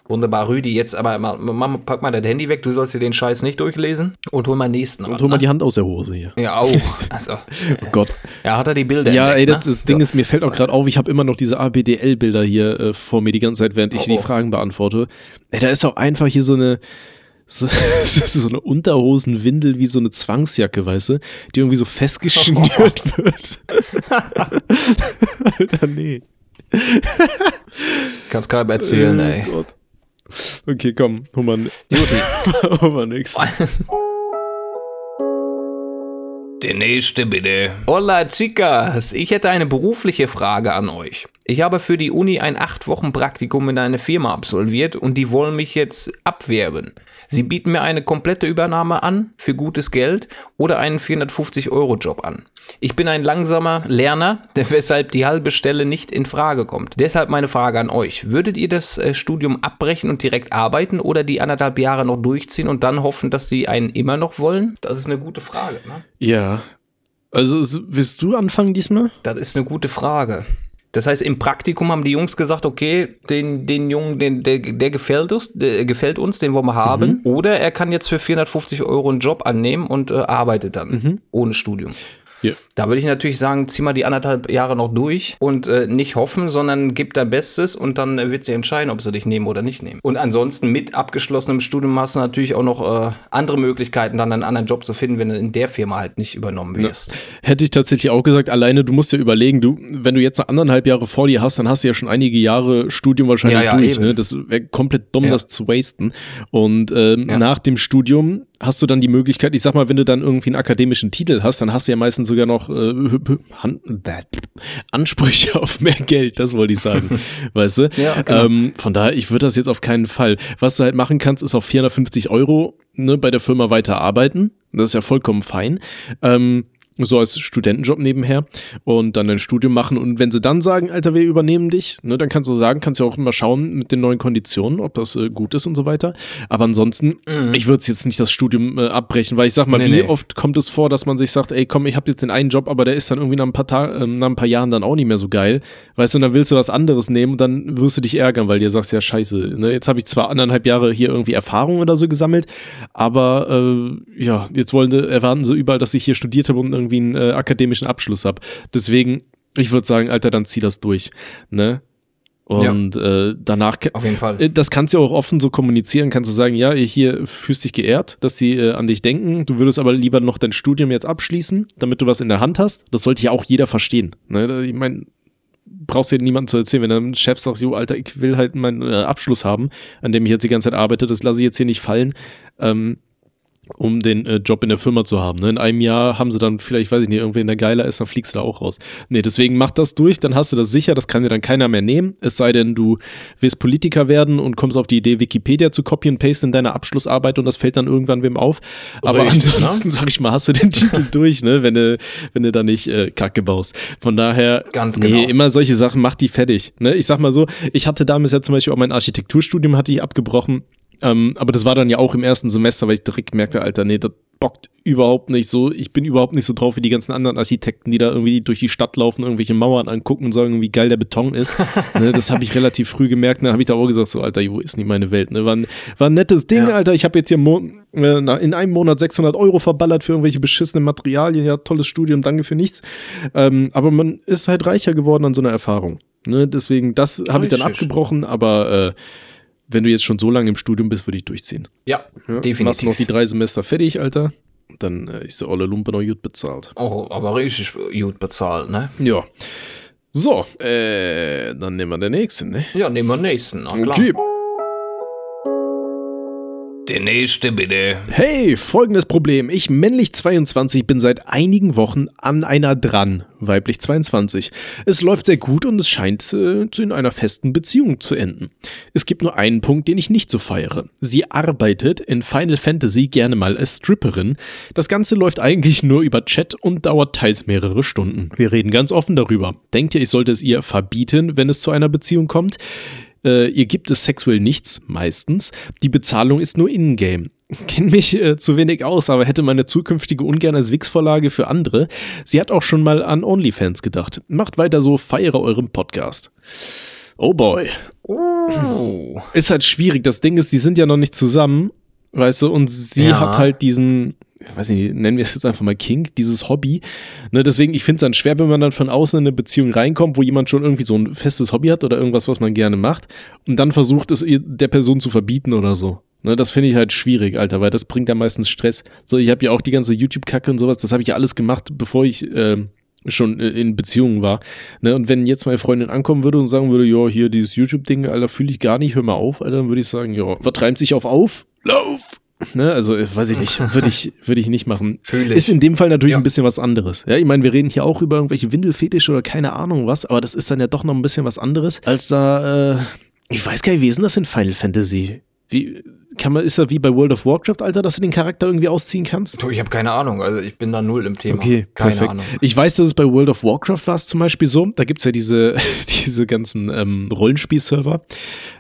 Wunderbar, Rüdi. Jetzt aber, Mama, pack mal dein Handy weg. Du sollst dir den Scheiß nicht durchlesen. Und hol mal nächsten. Und hol mal ne? die Hand aus der Hose hier. Ja, auch. Also, oh Gott. Ja, hat er die Bilder Ja, entdeckt, ey, das, ne? das Ding so. ist, mir fällt auch gerade auf, ich habe immer noch diese ABDL-Bilder hier äh, vor mir die ganze Zeit, während ich oh, die oh. Fragen beantworte. Ey, da ist auch einfach hier so eine so, so eine Unterhosenwindel wie so eine Zwangsjacke, weißt du, die irgendwie so festgeschnürt oh. wird. Alter, nee. Kannst keinem erzählen, oh, ey. Gott. Okay, komm, hol mal, hol mal nix. Der nächste bitte. Hola chicas, ich hätte eine berufliche Frage an euch. Ich habe für die Uni ein 8 Wochen Praktikum in einer Firma absolviert und die wollen mich jetzt abwerben. Sie bieten mir eine komplette Übernahme an für gutes Geld oder einen 450-Euro-Job an. Ich bin ein langsamer Lerner, weshalb die halbe Stelle nicht in Frage kommt. Deshalb meine Frage an euch. Würdet ihr das äh, Studium abbrechen und direkt arbeiten oder die anderthalb Jahre noch durchziehen und dann hoffen, dass sie einen immer noch wollen? Das ist eine gute Frage, ne? Ja. Also willst du anfangen diesmal? Das ist eine gute Frage. Das heißt, im Praktikum haben die Jungs gesagt, okay, den, den Jungen, den, der, der gefällt uns, der gefällt uns, den wollen wir haben. Mhm. Oder er kann jetzt für 450 Euro einen Job annehmen und äh, arbeitet dann mhm. ohne Studium. Yeah. Da würde ich natürlich sagen, zieh mal die anderthalb Jahre noch durch und äh, nicht hoffen, sondern gib dein Bestes und dann äh, wird sie entscheiden, ob sie dich nehmen oder nicht nehmen. Und ansonsten mit abgeschlossenem Studium hast du natürlich auch noch äh, andere Möglichkeiten, dann einen anderen Job zu finden, wenn du in der Firma halt nicht übernommen wirst. Ja. Hätte ich tatsächlich auch gesagt, alleine du musst ja überlegen, du, wenn du jetzt noch anderthalb Jahre vor dir hast, dann hast du ja schon einige Jahre Studium wahrscheinlich ja, ja, durch. Ne? Das wäre komplett dumm, das zu wasten. Und ähm, nach dem Studium hast du dann die Möglichkeit, ich sag mal, wenn du dann irgendwie einen akademischen Titel hast, dann hast du ja meistens sogar noch äh, Ansprüche auf mehr Geld, das wollte ich sagen. weißt du? Ja, genau. ähm, von daher, ich würde das jetzt auf keinen Fall. Was du halt machen kannst, ist auf 450 Euro ne, bei der Firma weiter arbeiten. Das ist ja vollkommen fein. Ähm, so als Studentenjob nebenher und dann ein Studium machen. Und wenn sie dann sagen, Alter, wir übernehmen dich, ne, dann kannst du sagen, kannst du auch immer schauen mit den neuen Konditionen, ob das äh, gut ist und so weiter. Aber ansonsten, mhm. ich würde jetzt nicht das Studium äh, abbrechen, weil ich sag mal, nee, wie nee. oft kommt es vor, dass man sich sagt, ey, komm, ich habe jetzt den einen Job, aber der ist dann irgendwie nach ein paar, Ta äh, nach ein paar Jahren dann auch nicht mehr so geil. Weißt du, und dann willst du was anderes nehmen und dann wirst du dich ärgern, weil dir sagst, ja, scheiße, ne, jetzt habe ich zwar anderthalb Jahre hier irgendwie Erfahrung oder so gesammelt, aber äh, ja, jetzt wollen, erwarten sie überall, dass ich hier studiert habe und irgendwie einen äh, akademischen Abschluss habe. Deswegen, ich würde sagen, Alter, dann zieh das durch. Ne? Und ja. äh, danach, auf jeden Fall. Äh, das kannst du auch offen so kommunizieren, kannst du sagen, ja, hier fühlst dich geehrt, dass sie äh, an dich denken. Du würdest aber lieber noch dein Studium jetzt abschließen, damit du was in der Hand hast. Das sollte ja auch jeder verstehen. Ne? Ich meine, brauchst du niemandem zu erzählen, wenn dein Chef sagt, jo, Alter, ich will halt meinen äh, Abschluss haben, an dem ich jetzt die ganze Zeit arbeite, das lasse ich jetzt hier nicht fallen. Ähm, um den äh, Job in der Firma zu haben. Ne? In einem Jahr haben sie dann vielleicht, weiß ich nicht, irgendwen, der geiler ist, dann fliegst du da auch raus. Nee, deswegen mach das durch, dann hast du das sicher, das kann dir dann keiner mehr nehmen. Es sei denn, du willst Politiker werden und kommst auf die Idee, Wikipedia zu copy and paste in deiner Abschlussarbeit und das fällt dann irgendwann wem auf. Aber Richtig, ansonsten, ne? sag ich mal, hast du den Titel durch, ne? wenn du, wenn du da nicht äh, Kacke baust. Von daher, Ganz genau. nee, immer solche Sachen, mach die fertig. Ne? Ich sag mal so, ich hatte damals ja zum Beispiel auch mein Architekturstudium hatte ich abgebrochen ähm, aber das war dann ja auch im ersten Semester, weil ich direkt merkte, Alter, nee, das bockt überhaupt nicht so. Ich bin überhaupt nicht so drauf wie die ganzen anderen Architekten, die da irgendwie durch die Stadt laufen, irgendwelche Mauern angucken und sagen, wie geil der Beton ist. ne, das habe ich relativ früh gemerkt. Dann habe ich da auch gesagt, so, Alter, jo, ist nicht meine Welt. Ne? War, ein, war ein nettes Ding, ja. Alter. Ich habe jetzt hier äh, in einem Monat 600 Euro verballert für irgendwelche beschissenen Materialien. Ja, tolles Studium, danke für nichts. Ähm, aber man ist halt reicher geworden an so einer Erfahrung. Ne? Deswegen, das habe ich dann abgebrochen, aber äh, wenn du jetzt schon so lange im Studium bist, würde ich durchziehen. Ja, ja definitiv. Machst du noch die drei Semester fertig, Alter. Dann äh, ist der olle Lumpe noch gut bezahlt. Oh, aber richtig gut bezahlt, ne? Ja. So, äh, dann nehmen wir den nächsten, ne? Ja, nehmen wir den nächsten, na klar. Okay. Der nächste bitte. Hey, folgendes Problem. Ich, männlich 22, bin seit einigen Wochen an einer dran, weiblich 22. Es läuft sehr gut und es scheint äh, in einer festen Beziehung zu enden. Es gibt nur einen Punkt, den ich nicht so feiere. Sie arbeitet in Final Fantasy gerne mal als Stripperin. Das Ganze läuft eigentlich nur über Chat und dauert teils mehrere Stunden. Wir reden ganz offen darüber. Denkt ihr, ich sollte es ihr verbieten, wenn es zu einer Beziehung kommt? Äh, ihr gibt es sexuell nichts, meistens. Die Bezahlung ist nur in-game. Kenn mich äh, zu wenig aus, aber hätte meine zukünftige ungern als Wix-Vorlage für andere. Sie hat auch schon mal an OnlyFans gedacht. Macht weiter so, feiere euren Podcast. Oh boy. Oh. Ist halt schwierig. Das Ding ist, die sind ja noch nicht zusammen, weißt du, und sie Ja. hat halt diesen, weiß nicht, nennen wir es jetzt einfach mal Kink, dieses Hobby. Ne, deswegen, ich finde es dann schwer, wenn man dann von außen in eine Beziehung reinkommt, wo jemand schon irgendwie so ein festes Hobby hat oder irgendwas, was man gerne macht und dann versucht es der Person zu verbieten oder so. Ne, das finde ich halt schwierig, Alter, weil das bringt ja meistens Stress. So, ich habe ja auch die ganze YouTube-Kacke und sowas, das habe ich ja alles gemacht, bevor ich ähm, schon äh, in Beziehungen war. Ne, und wenn jetzt meine Freundin ankommen würde und sagen würde, ja, hier dieses YouTube-Ding, Alter, fühle ich gar nicht, hör mal auf, Alter, dann würde ich sagen, ja, was reimt sich auf auf? Lauf! Ne, also äh, weiß ich nicht, würde ich, würde ich nicht machen. Fühle Ist in dem Fall natürlich Ja. ein bisschen was anderes. Ja, ich meine, wir reden hier auch über irgendwelche Windelfetische oder keine Ahnung was, aber das ist dann ja doch noch ein bisschen was anderes, als da, äh, ich weiß gar nicht, wie ist denn das in Final Fantasy? Wie, kann man, ist das wie bei World of Warcraft, Alter, dass du den Charakter irgendwie ausziehen kannst? Ich habe keine Ahnung. Also ich bin da null im Thema. Okay, keine perfekt. Ahnung. Ich weiß, dass es bei World of Warcraft war es zum Beispiel so. Da gibt es ja diese, diese ganzen ähm, Rollenspiel-Server,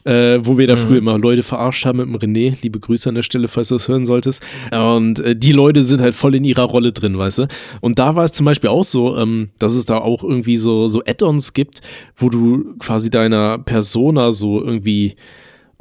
äh, wo wir da früher immer Leute verarscht haben mit dem René. Liebe Grüße an der Stelle, falls du das hören solltest. Und äh, die Leute sind halt voll in ihrer Rolle drin, weißt du? Und da war es zum Beispiel auch so, ähm, dass es da auch irgendwie so, so Add-ons gibt, wo du quasi deiner Persona so irgendwie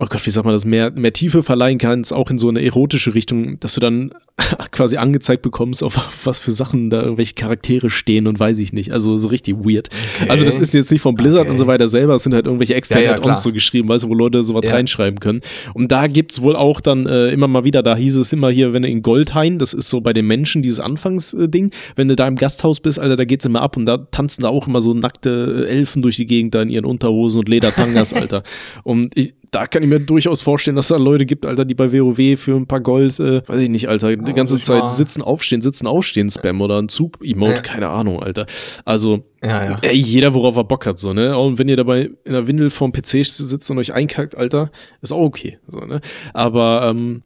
oh Gott, wie sagt man das, mehr, mehr Tiefe verleihen kannst, auch in so eine erotische Richtung, dass du dann quasi angezeigt bekommst, auf was für Sachen da irgendwelche Charaktere stehen und weiß ich nicht. Also so richtig weird. Also das ist jetzt nicht von Blizzard Okay. und so weiter selber, es sind halt irgendwelche externen Ja, ja, so geschrieben, weißt du, wo Leute sowas Ja. reinschreiben können. Und da gibt's wohl auch dann äh, immer mal wieder, da hieß es immer hier, wenn du in Goldhain, das ist so bei den Menschen dieses Anfangsding, wenn du da im Gasthaus bist, Alter, da geht's immer ab und da tanzen da auch immer so nackte Elfen durch die Gegend da in ihren Unterhosen und Ledertangas, Alter. Und ich, da kann ich mir durchaus vorstellen, dass da Leute gibt, Alter, die bei WoW für ein paar Gold, äh, weiß ich nicht, Alter, die ganze Zeit mal- sitzen, aufstehen, sitzen, aufstehen, Spam oder ein Zug-Emote, Ja. keine Ahnung, Alter. Also, ja. ey, jeder, worauf er Bock hat, so, ne? Und wenn ihr dabei in der Windel vorm PC sitzt und euch einkackt, Alter, ist auch okay, so, ne? Aber, ähm,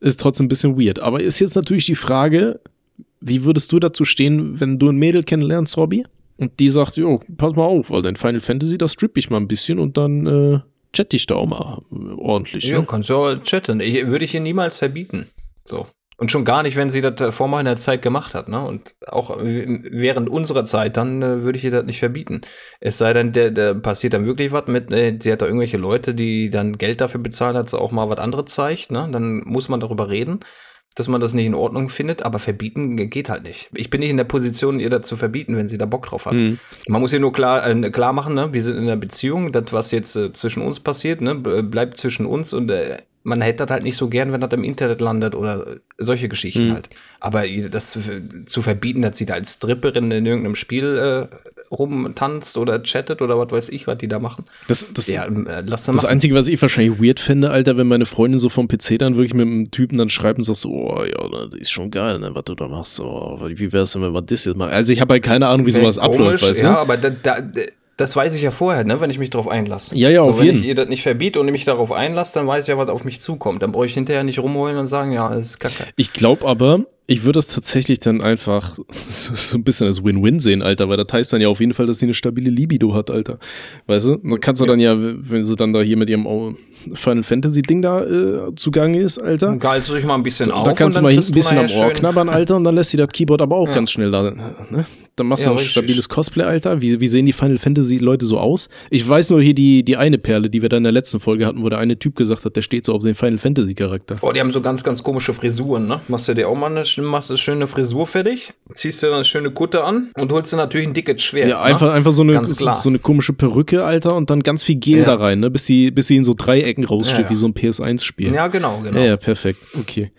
ist trotzdem ein bisschen weird. Aber ist jetzt natürlich die Frage, wie würdest du dazu stehen, wenn du ein Mädel kennenlernst, Robby? Und die sagt, jo, pass mal auf, weil dein Final Fantasy, das strippe ich mal ein bisschen und dann äh, chatte ich da auch mal ordentlich. Ja, ne? kannst du auch chatten. Ich, würde ich ihr niemals verbieten. So. Und schon gar nicht, wenn sie das äh, vor meiner Zeit gemacht hat, ne? Und auch äh, während unserer Zeit, dann äh, würde ich ihr das nicht verbieten. Es sei denn, der, der passiert dann wirklich was mit, äh, sie hat da irgendwelche Leute, die dann Geld dafür bezahlen, dass sie auch mal was anderes zeigt, ne? Dann muss man darüber reden, dass man das nicht in Ordnung findet, aber verbieten geht halt nicht. Ich bin nicht in der Position, ihr das zu verbieten, wenn sie da Bock drauf hat. Mhm. Man muss ihr nur klar, äh, klar machen, ne? wir sind in einer Beziehung, das, was jetzt äh, zwischen uns passiert, ne? bleibt zwischen uns und äh, man hätte das halt nicht so gern, wenn das im Internet landet oder solche Geschichten Mhm. halt. Aber das zu, verbieten, dass sie da als Stripperin in irgendeinem Spiel äh, rumtanzt oder chattet oder was weiß ich, was die da machen. Das, das, Ja, äh, lass das machen. Einzige, was ich wahrscheinlich weird finde, Alter, wenn meine Freundin so vom PC dann wirklich mit einem Typen dann schreibt und sagt so, oh ja, ne, das ist schon geil, ne, was du da machst. So, wie wär's denn, wenn wir das jetzt machen? Also ich habe halt keine Ahnung, wie sowas Wäre abläuft, weißt du? Ja, aber da, da, das weiß ich ja vorher, ne, wenn ich mich darauf einlasse. Ja, ja, so, auf wenn jeden. ich ihr das nicht verbiete und mich darauf einlasse, dann weiß ich ja, was auf mich zukommt. Dann brauche ich hinterher nicht rumholen und sagen, ja, das ist kacke. Ich glaube aber, ich würde das tatsächlich dann einfach so ein bisschen als Win-Win sehen, Alter, weil das heißt dann ja auf jeden Fall, dass sie eine stabile Libido hat, Alter. Weißt du? Dann kannst du dann ja, wenn sie dann da hier mit ihrem Final Fantasy-Ding da äh, zugange ist, Alter. Dann geilst du dich mal ein bisschen auf. Da kannst du mal ein bisschen am du Ohr knabbern, Alter, und dann lässt sie das Keyboard aber auch Ja. ganz schnell da. Ne? Dann machst du Ja, ein richtig. stabiles Cosplay, Alter. Wie, wie sehen die Final Fantasy-Leute so aus? Ich weiß nur hier die, die eine Perle, die wir da in der letzten Folge hatten, wo der eine Typ gesagt hat, der steht so auf den Final Fantasy-Charakter. Oh, die haben so ganz, ganz komische Frisuren, ne? Machst du dir auch mal eine, machst du eine schöne Frisur fertig, ziehst dir dann eine schöne Kutte an und holst dir natürlich ein dickes Schwert. Ja, ne? einfach, einfach so eine, so, so eine komische Perücke, Alter, und dann ganz viel Gel Ja. da rein, ne? Bis sie, bis sie in so Dreiecken raussteht, Ja, wie so ein PS1-Spiel. Ja, genau, genau. ja, ja, perfekt. Okay.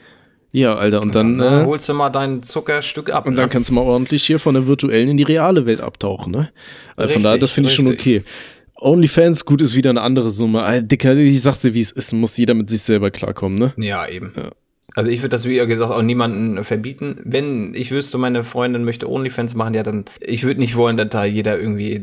Ja, Alter, und dann, Dann äh, holst du mal dein Zuckerstück ab. Und dann ne? kannst du mal ordentlich hier von der virtuellen in die reale Welt abtauchen, ne? Also von Richtig, daher, das finde ich schon okay. OnlyFans, gut, ist wieder eine andere Nummer. Alter, Dicker, ich sag's dir, wie es ist, muss jeder mit sich selber klarkommen, ne? Ja, eben. Ja. Also ich würde das, wie gesagt, auch niemanden verbieten. Wenn ich wüsste, meine Freundin möchte OnlyFans machen, ja, dann, ich würde nicht wollen, dass da jeder irgendwie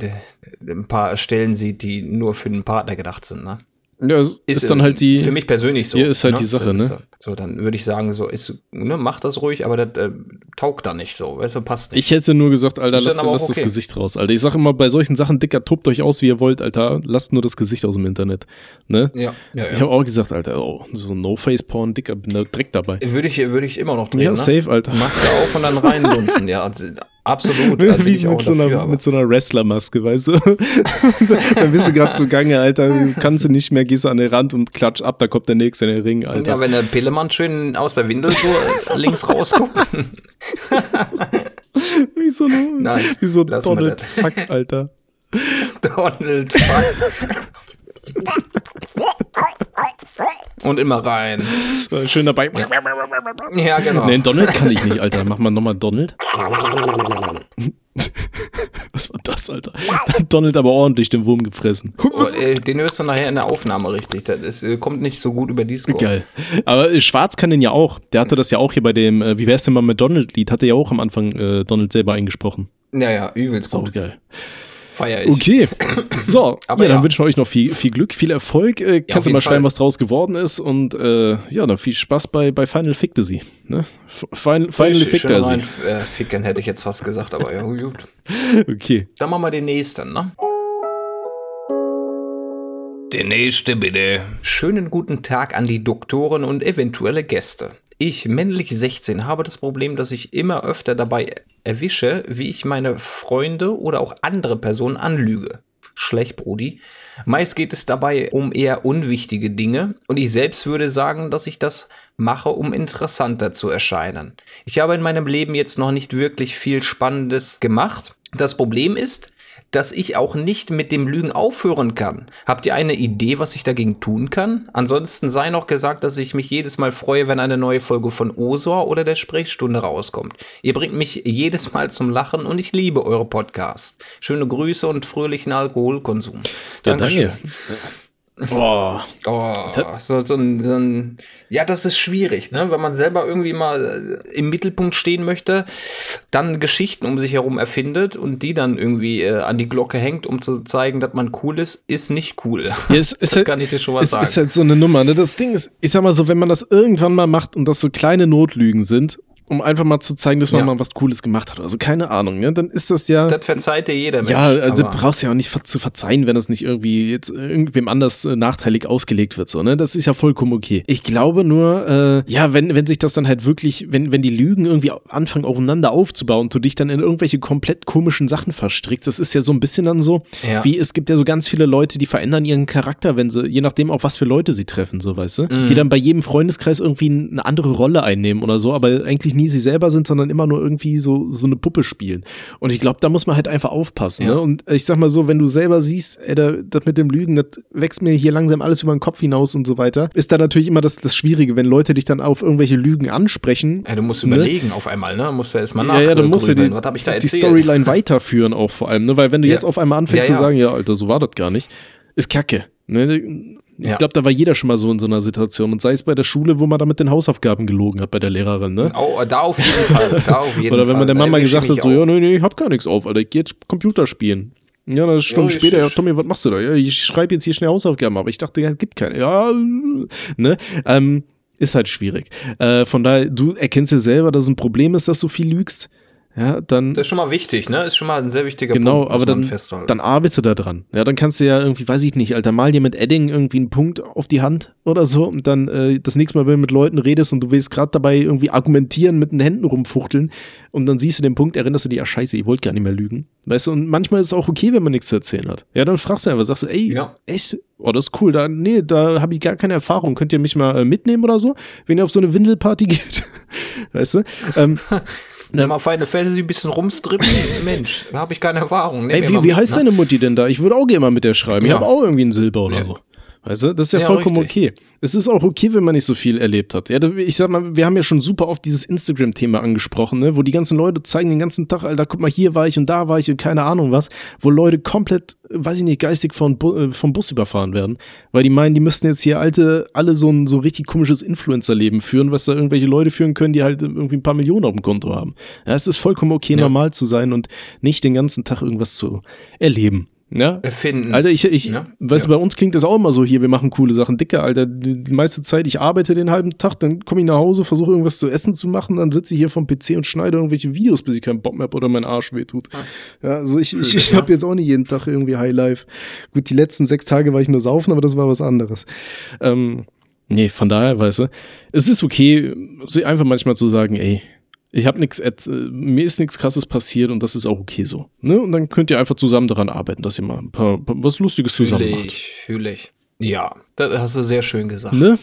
ein paar Stellen sieht, die nur für den Partner gedacht sind, ne? Ja, ist, ist dann halt die. Für mich persönlich so. Hier ist halt ne? die Sache, ne? So, dann würde ich sagen, so ist, ne, mach das ruhig, aber das äh, taugt da nicht so, weißt du, passt nicht. Ich hätte nur gesagt, Alter, lasst, lasst okay. das Gesicht raus, Alter. Ich sag immer, bei solchen Sachen, Dicker, tobt euch aus, wie ihr wollt, Alter. Lasst nur das Gesicht aus dem Internet. Ne? Ja, ja, ja. Ich habe auch gesagt, Alter, oh, so No-Face-Porn, Dicker, bin da direkt dabei. Würde ich, würde ich immer noch drehen, Ja, ne? safe, Alter. Maske auf und dann reinlunzen, ja. Absolut. Also Wie mit, so einer, mit so einer Wrestlermaske, weißt du? dann bist du gerade zugange, Alter. Kannst du nicht mehr, gehst du an den Rand und klatsch ab, da kommt der nächste in den Ring, Alter. Ja, wenn der Pillemann schön aus der Windel so links rausguckt. wie so, eine, Nein, wie so Donald Fuck, Alter. Donald Fuck. Und immer rein. Schön dabei. Ja, genau. Nee, Donald kann ich nicht, Alter. Mach mal nochmal Donald. Was war das, Alter? Donald aber ordentlich den Wurm gefressen. Oh, äh, den hörst du nachher in der Aufnahme richtig. Das äh, kommt nicht so gut über Discord. Geil. Aber äh, Schwarz kann den ja auch. Der hatte das ja auch hier bei dem, wie wär's denn mal mit Donald-Lied? Hatte ja auch am Anfang Donald selber eingesprochen. Ja, ja, übelst gut. geil. Feier ich. Okay, so, ja, dann ja. wünschen wir euch noch viel, viel Glück, viel Erfolg. Äh, kannst du mal schreiben, was draus geworden ist und äh, ja, dann viel Spaß bei, bei Final Fantasy. Ne? Final, Final Fantasy. Äh, ficken hätte ich jetzt fast gesagt, aber ja, gut. Okay. Dann machen wir den nächsten, ne? Der nächste bitte. Schönen guten Tag an die Doktoren und eventuelle Gäste. Ich, männlich 16, habe das Problem, dass ich immer öfter dabei erwische, wie ich meine Freunde oder auch andere Personen anlüge. Schlecht, Brudi. Meist geht es dabei um eher unwichtige Dinge und ich selbst würde sagen, dass ich das mache, um interessanter zu erscheinen. Ich habe in meinem Leben jetzt noch nicht wirklich viel Spannendes gemacht. Das Problem ist, dass ich auch nicht mit dem Lügen aufhören kann. Habt ihr eine Idee, was ich dagegen tun kann? Ansonsten sei noch gesagt, dass ich mich jedes Mal freue, wenn eine neue Folge von Osor oder der Sprechstunde rauskommt. Ihr bringt mich jedes Mal zum Lachen und ich liebe eure Podcasts. Schöne Grüße und fröhlichen Alkoholkonsum. Ja, danke. Oh, oh so, so, ein, so ein, ja, das ist schwierig, ne? Wenn man selber irgendwie mal äh, im Mittelpunkt stehen möchte, dann Geschichten um sich herum erfindet und die dann irgendwie äh, an die Glocke hängt, um zu zeigen, dass man cool ist, ist nicht cool. Ja, ist halt, kann ich dir schon was es sagen. ist halt so eine Nummer, ne? Das Ding ist, ich sag mal so, wenn man das irgendwann mal macht und das so kleine Notlügen sind um einfach mal zu zeigen, dass man ja. mal was Cooles gemacht hat. Also keine Ahnung, ne? Dann ist das ja. Das verzeiht dir jeder Mensch. Ja, also brauchst ja auch nicht zu verzeihen, wenn das nicht irgendwie jetzt irgendwem anders äh, nachteilig ausgelegt wird, so, ne? Das ist ja vollkommen okay. Ich glaube nur, äh, ja, wenn, wenn sich das dann halt wirklich, wenn, wenn die Lügen irgendwie anfangen aufeinander aufzubauen und du dich dann in irgendwelche komplett komischen Sachen verstrickst, das ist ja so ein bisschen dann so, ja. wie es gibt ja so ganz viele Leute, die verändern ihren Charakter, wenn sie, je nachdem auf was für Leute sie treffen, so weißt du, mhm. die dann bei jedem Freundeskreis irgendwie eine andere Rolle einnehmen oder so, aber eigentlich nie sie selber sind, sondern immer nur irgendwie so, so eine Puppe spielen. Und ich glaube, da muss man halt einfach aufpassen. Ja. Ne? Und ich sag mal so, wenn du selber siehst, ey, das mit dem Lügen, das wächst mir hier langsam alles über den Kopf hinaus und so weiter, ist da natürlich immer das, das Schwierige, wenn Leute dich dann auf irgendwelche Lügen ansprechen. Ja, du musst ne? überlegen auf einmal, ne? Musst du erstmal nach. Ja, ja, dann musst du die, die Storyline weiterführen auch vor allem, ne? Weil wenn du ja. jetzt auf einmal anfängst ja, zu sagen, ja, Alter, so war das gar nicht, ist kacke. Ne? Ich ja. glaube, da war jeder schon mal so in so einer Situation. Und sei es bei der Schule, wo man da mit den Hausaufgaben gelogen hat bei der Lehrerin, ne? Oh, da auf jeden Fall. Da auf jeden Oder wenn man der Mama gesagt hat, so, auch. ja, nee, nee, ich hab gar nichts auf, Alter, ich geh jetzt Computer spielen. Ja, eine Stunde ja, später, ja, Tommy, was machst du da? Ja, ich schreibe jetzt hier schnell Hausaufgaben, aber ich dachte, ja, gibt keine. Ja, ne? Ähm, ist halt schwierig. Äh, von daher, du erkennst ja selber, dass es ein Problem ist, dass du viel lügst ja, dann. Das ist schon mal wichtig, ne? Ist schon mal ein sehr wichtiger genau, Punkt. Genau, aber dann, dann arbeite da dran. Ja, dann kannst du ja irgendwie, weiß ich nicht, Alter, mal dir mit Edding irgendwie einen Punkt auf die Hand oder so und dann äh, das nächste Mal, wenn du mit Leuten redest und du willst gerade dabei irgendwie argumentieren, mit den Händen rumfuchteln und dann siehst du den Punkt, erinnerst du dich, ja, scheiße, ich wollte gar nicht mehr lügen. Weißt du, und manchmal ist es auch okay, wenn man nichts zu erzählen hat. Ja, dann fragst du einfach, sagst du, ey, ja. echt? Oh, das ist cool. Da, nee, da habe ich gar keine Erfahrung. Könnt ihr mich mal äh, mitnehmen oder so, wenn ihr auf so eine Windelparty geht? weißt du? Ähm, Ne? Mal Final Fantasy ein bisschen rumstrippen, Mensch, da habe ich keine Erfahrung. Ey, wie, wie heißt ne? deine Mutti denn da? Ich würde auch gerne mal mit der schreiben. Ich ja. habe auch irgendwie ein Silber oder ja. so. Weißt du, das ist ja, Ja, vollkommen richtig. okay. Es ist auch okay, wenn man nicht so viel erlebt hat. Ja, ich sag mal, wir haben ja schon super oft dieses Instagram-Thema angesprochen, ne? wo die ganzen Leute zeigen den ganzen Tag, Alter, guck mal, hier war ich und da war ich und keine Ahnung was, wo Leute komplett, weiß ich nicht, geistig Bu äh, vom Bus überfahren werden, weil die meinen, die müssten jetzt hier alte, alle so ein so richtig komisches Influencer-Leben führen, was da irgendwelche Leute führen können, die halt irgendwie ein paar Millionen auf dem Konto haben. Ja, es ist vollkommen okay, Ja. normal zu sein und nicht den ganzen Tag irgendwas zu erleben. Ja, Erfinden. Alter, ich, ich Ja? weißt du, bei uns klingt das auch immer so hier, wir machen coole Sachen. Dicker, Alter, die, die meiste Zeit, ich arbeite den halben Tag, dann komme ich nach Hause, versuche irgendwas zu essen zu machen, dann sitze ich hier vom PC und schneide irgendwelche Videos, bis ich keinen Bock mehr hab oder mein Arsch wehtut. Ja, also ich, ich, ich ich, habe ja. jetzt auch nicht jeden Tag irgendwie Highlife. Gut, die letzten sechs Tage war ich nur saufen, aber das war was anderes. Ähm, nee, von daher, weißt du, es ist okay, einfach manchmal zu sagen, ey, ich habe nichts, mir ist nichts krasses passiert und das ist auch okay so. Ne? Und dann könnt ihr einfach zusammen daran arbeiten, dass ihr mal ein paar, paar was Lustiges zusammen Fühle macht. ich, fühle ich. Ja, das hast du sehr schön gesagt. Ne?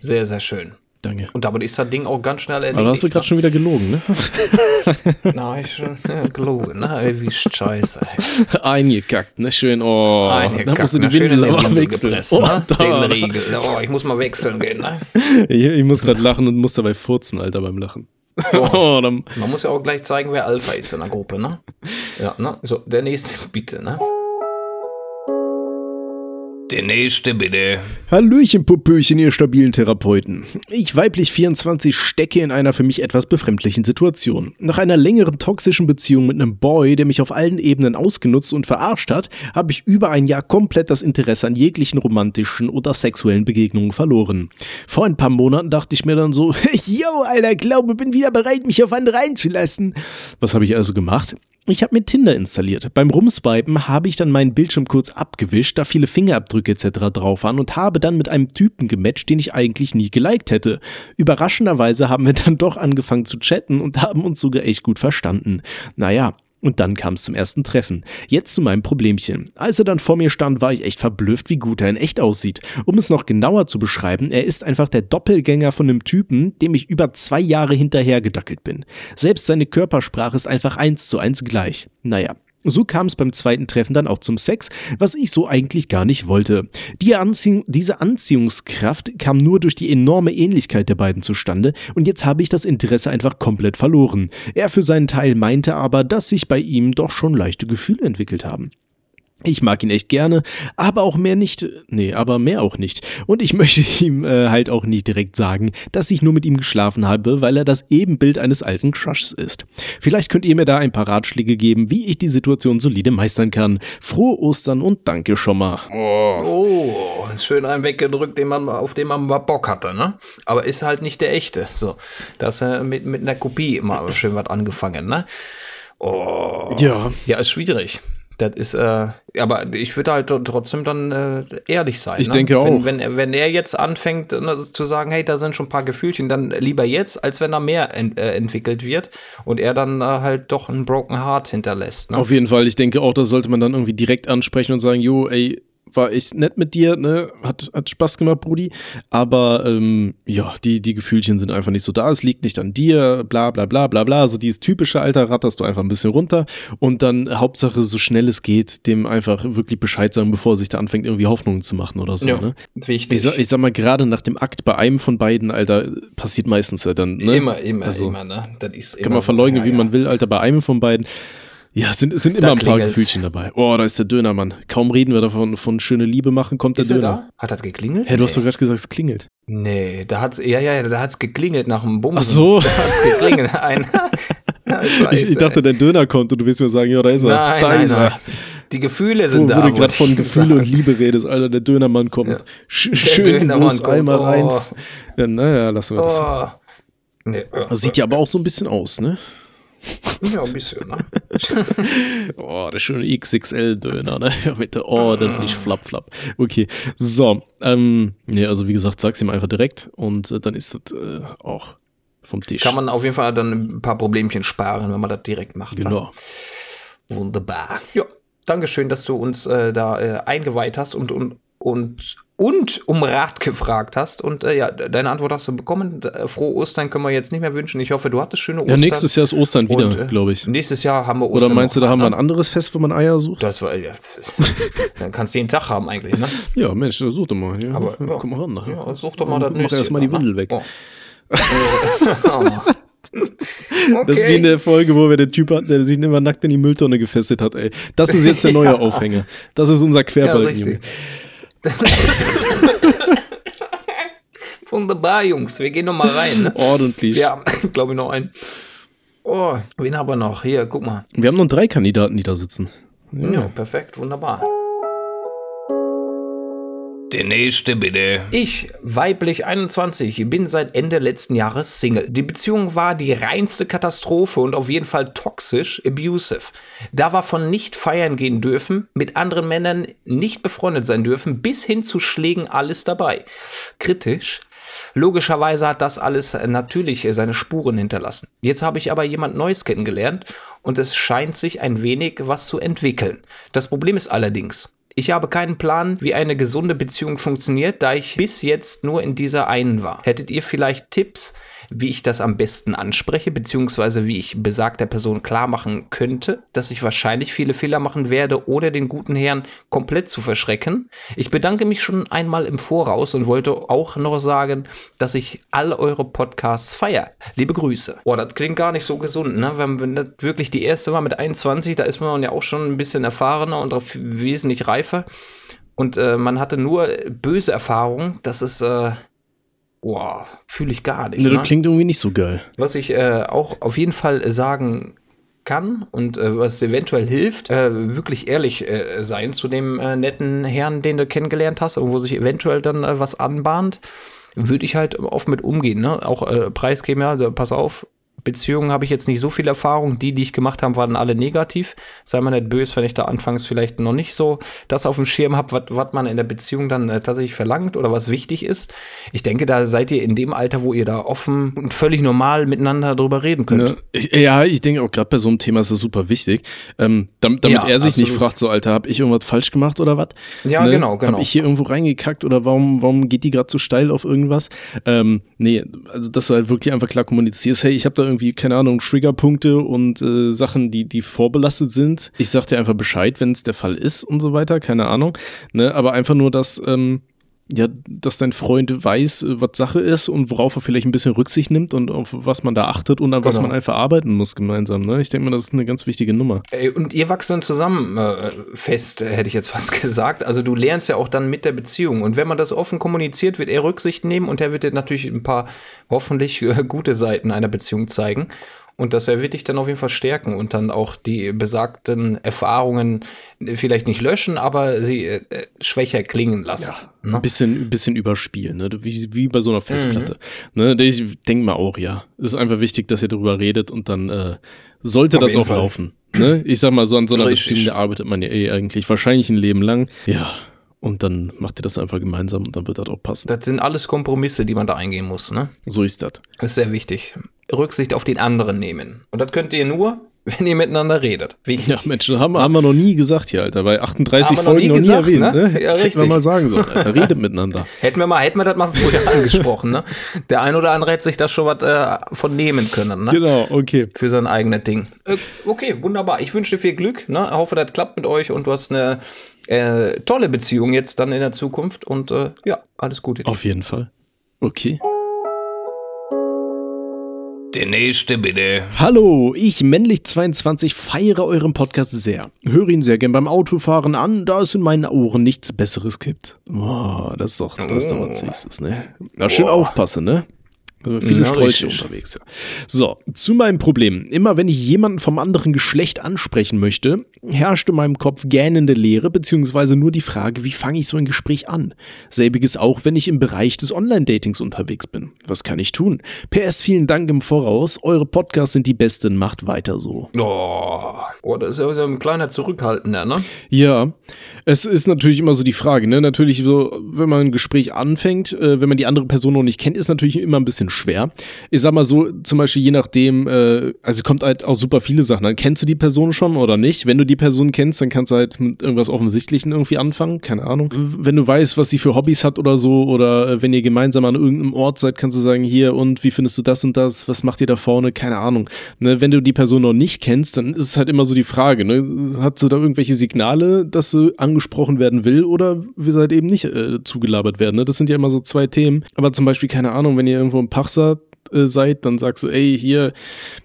Sehr, sehr schön. Danke. Und damit ist das Ding auch ganz schnell erledigt. Aber hast du gerade schon wieder gelogen, ne? ne? Na, ich schon ja, gelogen, ne? Wie scheiße. Eingekackt, ne? Schön, oh. Eingekackt, da musst du ne? die Windel aber wechseln. gepresst, Oh, ne? da. Den Riegel. Oh, ich muss mal wechseln gehen, ne? Ich, ich muss gerade lachen und muss dabei furzen, Alter, beim Lachen. Oh, Man muss ja auch gleich zeigen, wer Alpha ist in der Gruppe, ne? Ja, ne? So, der nächste, bitte, ne? Der nächste, bitte. Hallöchen, Popöchen, ihr stabilen Therapeuten. Ich, weiblich 24, stecke in einer für mich etwas befremdlichen Situation. Nach einer längeren toxischen Beziehung mit einem Boy, der mich auf allen Ebenen ausgenutzt und verarscht hat, habe ich über ein Jahr komplett das Interesse an jeglichen romantischen oder sexuellen Begegnungen verloren. Vor ein paar Monaten dachte ich mir dann so, yo, Alter, glaube, bin wieder bereit, mich auf andere einzulassen. Was habe ich also gemacht? Ich habe mir Tinder installiert. Beim Rumswipen habe ich dann meinen Bildschirm kurz abgewischt, da viele Fingerabdrücke etc. drauf waren und habe dann mit einem Typen gematcht, den ich eigentlich nie geliked hätte. Überraschenderweise haben wir dann doch angefangen zu chatten und haben uns sogar echt gut verstanden. Naja. Und dann kam es zum ersten Treffen. Jetzt zu meinem Problemchen. Als er dann vor mir stand, war ich echt verblüfft, wie gut er in echt aussieht. Um es noch genauer zu beschreiben, er ist einfach der Doppelgänger von einem Typen, dem ich über zwei Jahre hinterhergedackelt bin. Selbst seine Körpersprache ist einfach eins zu eins gleich. Naja. So kam es beim zweiten Treffen dann auch zum Sex, was ich so eigentlich gar nicht wollte. Die Anziehung, diese Anziehungskraft kam nur durch die enorme Ähnlichkeit der beiden zustande und jetzt habe ich das Interesse einfach komplett verloren. Er für seinen Teil meinte aber, dass sich bei ihm doch schon leichte Gefühle entwickelt haben. Ich mag ihn echt gerne, aber auch mehr nicht. Nee, aber mehr auch nicht. Und ich möchte ihm äh, halt auch nicht direkt sagen, dass ich nur mit ihm geschlafen habe, weil er das Ebenbild eines alten Crushs ist. Vielleicht könnt ihr mir da ein paar Ratschläge geben, wie ich die Situation solide meistern kann. Frohe Ostern und danke schon mal. Oh, schön einen weggedrückt, den man, auf den man mal Bock hatte, ne? Aber ist halt nicht der echte. So, da ist er mit, mit einer Kopie immer schön was angefangen, ne? Oh. Ja. Ja, ist schwierig. Das ist, äh, aber ich würde halt trotzdem dann äh, ehrlich sein. Ich ne? denke wenn, auch. Wenn, er- wenn er jetzt anfängt ne, zu sagen, hey, da sind schon ein paar Gefühlchen, dann lieber jetzt, als wenn da mehr ent, äh, entwickelt wird und er dann äh, halt doch ein Broken Heart hinterlässt. Ne? Auf jeden Fall, ich denke auch, das sollte man dann irgendwie direkt ansprechen und sagen, jo, ey, war echt nett mit dir, ne? Hat, hat Spaß gemacht, Brudi. Aber ähm, ja, die, die Gefühlchen sind einfach nicht so da. Es liegt nicht an dir, bla bla bla bla bla. So dieses typische Alter ratterst du einfach ein bisschen runter und dann Hauptsache, so schnell es geht, dem einfach wirklich Bescheid sagen, bevor er sich da anfängt, irgendwie Hoffnungen zu machen oder so. ja, Ne? wichtig. Ich, sag, ich sag mal, gerade nach dem Akt bei einem von beiden, Alter, passiert meistens ja dann, ne? Immer, immer, Also, immer, ne? Das ist Kann immer man so. verleugnen, Ja, wie ja. man will, Alter, bei einem von beiden. Ja, es sind, sind Da immer ein paar. Gefühlchen dabei. Oh, da ist der Döner, Mann. Kaum reden wir davon, von schöne Liebe machen, kommt der Ist er Döner. Hat das geklingelt? Hä, du hast doch gerade gesagt, es klingelt. Nee, da hat's, ja, ja, ja, da hat's geklingelt nach dem Bumsen. Ach so. Da hat's geklingelt. Ein, Ich, ich dachte, dein Döner kommt und du willst mir sagen, ja, da ist er. nein, da nein, ist nein. er. Die Gefühle Wo, sind wo da. du gerade von Gefühle und. Liebe redest, Alter, der Dönermann kommt. Sch Der schön Dönermann Wurst kommt, einmal rein. oh. Ja, naja, lassen wir das. Oh. Nee, Das sieht ja aber auch so ein bisschen aus, ne? Ja, ein bisschen, ne? Oh, der schöne XXL-Döner, ne? Mit der ordentlich Flap, Flap. Okay, so. Ähm, nee, also wie gesagt, sag's ihm einfach direkt und äh, dann ist das äh, auch vom Tisch. Kann man auf jeden Fall dann ein paar Problemchen sparen, wenn man das direkt macht. ne? Genau. Wunderbar. Ja, Dankeschön, dass du uns äh, da äh, eingeweiht hast und, und und, und um Rat gefragt hast. Und äh, ja, deine Antwort hast du bekommen. Äh, Frohe Ostern können wir jetzt nicht mehr wünschen. Ich hoffe, du hattest schöne Ostern. Ja, nächstes Jahr ist Ostern wieder, äh, glaube ich. Nächstes Jahr haben wir Ostern. Oder meinst du, da haben wir ein ne? anderes Fest, wo man Eier sucht? Das war, ja, dann kannst du jeden Tag haben eigentlich, ne? Ja, Mensch, such doch mal. Ja, Aber, ja. guck mal ran. Ja, such doch mal das Mach Nüsschen erst mal die? Windel weg. Oh. Oh. Das ist wie in der Folge, wo wir den Typ hatten, der sich immer nackt in die Mülltonne gefesselt hat, ey. Das ist jetzt der neue Ja. Aufhänger. Das ist unser Ja, Querbalken, Junge. Wunderbar, Jungs. Wir gehen noch mal rein. Ne? Ordentlich. Wir haben, glaube ich, noch einen. Oh, wen haben wir noch? Hier, guck mal. Wir haben noch drei Kandidaten, die da sitzen. Ja, perfekt, wunderbar. Der nächste bitte. Ich, weiblich 21, bin seit Ende letzten Jahres Single. Die Beziehung war die reinste Katastrophe und auf jeden Fall toxisch, abusive. Da war von nicht feiern gehen dürfen, mit anderen Männern nicht befreundet sein dürfen, bis hin zu Schlägen alles dabei. Kritisch. Logischerweise hat das alles äh, natürlich äh, seine Spuren hinterlassen. Jetzt habe ich aber jemand Neues kennengelernt und es scheint sich ein wenig was zu entwickeln. Das Problem ist allerdings, ich habe keinen Plan, wie eine gesunde Beziehung funktioniert, da ich bis jetzt nur in dieser einen war. Hättet ihr vielleicht Tipps, wie ich das am besten anspreche, beziehungsweise wie ich besagter Person klar machen könnte, dass ich wahrscheinlich viele Fehler machen werde, ohne den guten Herrn komplett zu verschrecken? Ich bedanke mich schon einmal im Voraus und wollte auch noch sagen, dass ich all eure Podcasts feiere. Liebe Grüße. Boah, das klingt gar nicht so gesund, ne? Wenn, wenn das wirklich die erste war mit 21, da ist man ja auch schon ein bisschen erfahrener und wesentlich reifer. Und äh, man hatte nur böse Erfahrungen. Das ist, äh, boah, fühle ich gar nicht. Ne, Ne, das klingt irgendwie nicht so geil. Was ich äh, auch auf jeden Fall sagen kann und äh, was eventuell hilft, äh, wirklich ehrlich äh, sein zu dem äh, netten Herrn, den du kennengelernt hast und wo sich eventuell dann äh, was anbahnt, würde ich halt oft mit umgehen. Ne? Auch äh, preisgeben, ja, also pass auf. Beziehungen habe ich jetzt nicht so viel Erfahrung. Die, die ich gemacht habe, waren alle negativ. Sei mal nicht böse, wenn ich da anfangs vielleicht noch nicht so das auf dem Schirm habe, was man in der Beziehung dann äh, tatsächlich verlangt oder was wichtig ist. Ich denke, da seid ihr in dem Alter, wo ihr da offen und völlig normal miteinander drüber reden könnt. Ne? Ich, ja, ich denke auch gerade bei so einem Thema ist das super wichtig. Ähm, damit damit Ja, er sich nicht absolut. fragt, so Alter, habe ich irgendwas falsch gemacht oder was? Ja, genau, genau. Habe ich hier irgendwo reingekackt oder warum, warum geht die gerade so steil auf irgendwas? Ähm, nee, also dass du halt wirklich einfach klar kommunizierst, hey, ich habe da irgendwie, keine Ahnung, Triggerpunkte und äh, Sachen, die, die vorbelastet sind. Ich sag dir einfach Bescheid, wenn es der Fall ist und so weiter, keine Ahnung. Ne? Aber einfach nur, dass, ähm, ja, dass dein Freund weiß, äh, was Sache ist und worauf er vielleicht ein bisschen Rücksicht nimmt und auf was man da achtet und an was Genau. man einfach arbeiten muss gemeinsam. Ne? Ich denke mal, das ist eine ganz wichtige Nummer. Und ihr wachst dann zusammen äh, fest, äh, hätte ich jetzt fast gesagt. Also du lernst ja auch dann mit der Beziehung. Und wenn man das offen kommuniziert, wird er Rücksicht nehmen und er wird dir natürlich ein paar hoffentlich äh, gute Seiten einer Beziehung zeigen. Und das wird dich dann auf jeden Fall stärken und dann auch die besagten Erfahrungen äh, vielleicht nicht löschen, aber sie äh, äh, schwächer klingen lassen. ne? Ein bisschen, ein bisschen überspielen, ne? wie, wie bei so einer Festplatte. Mhm. Ne? Ich denke mal auch, ja. Es ist einfach wichtig, dass ihr darüber redet und dann äh, sollte Auf das auch Fall. laufen. Ne? Ich sag mal, so an so einer. Beziehung, arbeitet man ja eh eigentlich wahrscheinlich ein Leben lang. Ja. Und dann macht ihr das einfach gemeinsam und dann wird das auch passen. Das sind alles Kompromisse, die man da eingehen muss. Ne? So ist das. Das ist sehr wichtig. Rücksicht auf den anderen nehmen. Und das könnt ihr nur, wenn ihr miteinander redet. Wichtig. Ja, Mensch, das haben, haben wir noch nie gesagt hier, Alter. Bei 38 Haben wir noch Folgen nie noch nie gesagt, erwähnt, ne? ne? Ja, Hätten wir richtig. mal sagen sollen, Alter. Redet miteinander. Hätten wir mal, hätten wir das mal früher angesprochen, ne? Der ein oder andere hätte sich da schon was äh, von nehmen können, ne? Genau, okay. Für sein eigenes Ding. Äh, okay, wunderbar. Ich wünsche dir viel Glück, ne? Ich hoffe, das klappt mit euch und du hast eine äh, tolle Beziehung jetzt dann in der Zukunft und äh, ja, alles Gute. Auf jeden Fall. Okay. Der nächste bitte. Hallo, ich männlich 22 feiere euren Podcast sehr. Höre ihn sehr gern beim Autofahren an, da es in meinen Ohren nichts Besseres gibt. Oh, das ist doch, das ist doch was Oh. Süßes, ne? Na, schön aufpassen, ne? Äh, Viele Na, richtig. unterwegs, ja. So, zu meinem Problem. Immer wenn ich jemanden vom anderen Geschlecht ansprechen möchte, herrscht in meinem Kopf gähnende Leere, beziehungsweise nur die Frage, wie fange ich so ein Gespräch an? Selbiges auch, wenn ich im Bereich des Online-Datings unterwegs bin. Was kann ich tun? PS, vielen Dank im Voraus. Eure Podcasts sind die besten. Macht weiter so. Oh, oh das ist ja ein kleiner Zurückhaltender, ne? Ja, es ist natürlich immer so die Frage, ne? Natürlich so, wenn man ein Gespräch anfängt, äh, wenn man die andere Person noch nicht kennt, ist natürlich immer ein bisschen schwer. Ich sag mal so, zum Beispiel je nachdem, äh, also kommt halt auch super viele Sachen. Dann kennst du die Person schon oder nicht? Wenn du die Person kennst, dann kannst du halt mit irgendwas Offensichtlichen irgendwie anfangen, keine Ahnung. Wenn du weißt, was sie für Hobbys hat oder so, oder äh, wenn ihr gemeinsam an irgendeinem Ort seid, kannst du sagen, hier und wie findest du das und das, was macht ihr da vorne, keine Ahnung. Ne, wenn du die Person noch nicht kennst, dann ist es halt immer so die Frage, ne? hat sie da irgendwelche Signale, dass sie angesprochen werden will oder sie halt eben nicht äh, zugelabert werden. Ne? Das sind ja immer so zwei Themen. Aber zum Beispiel, keine Ahnung, wenn ihr irgendwo im Pach seid, äh, seid, dann sagst du, ey, hier,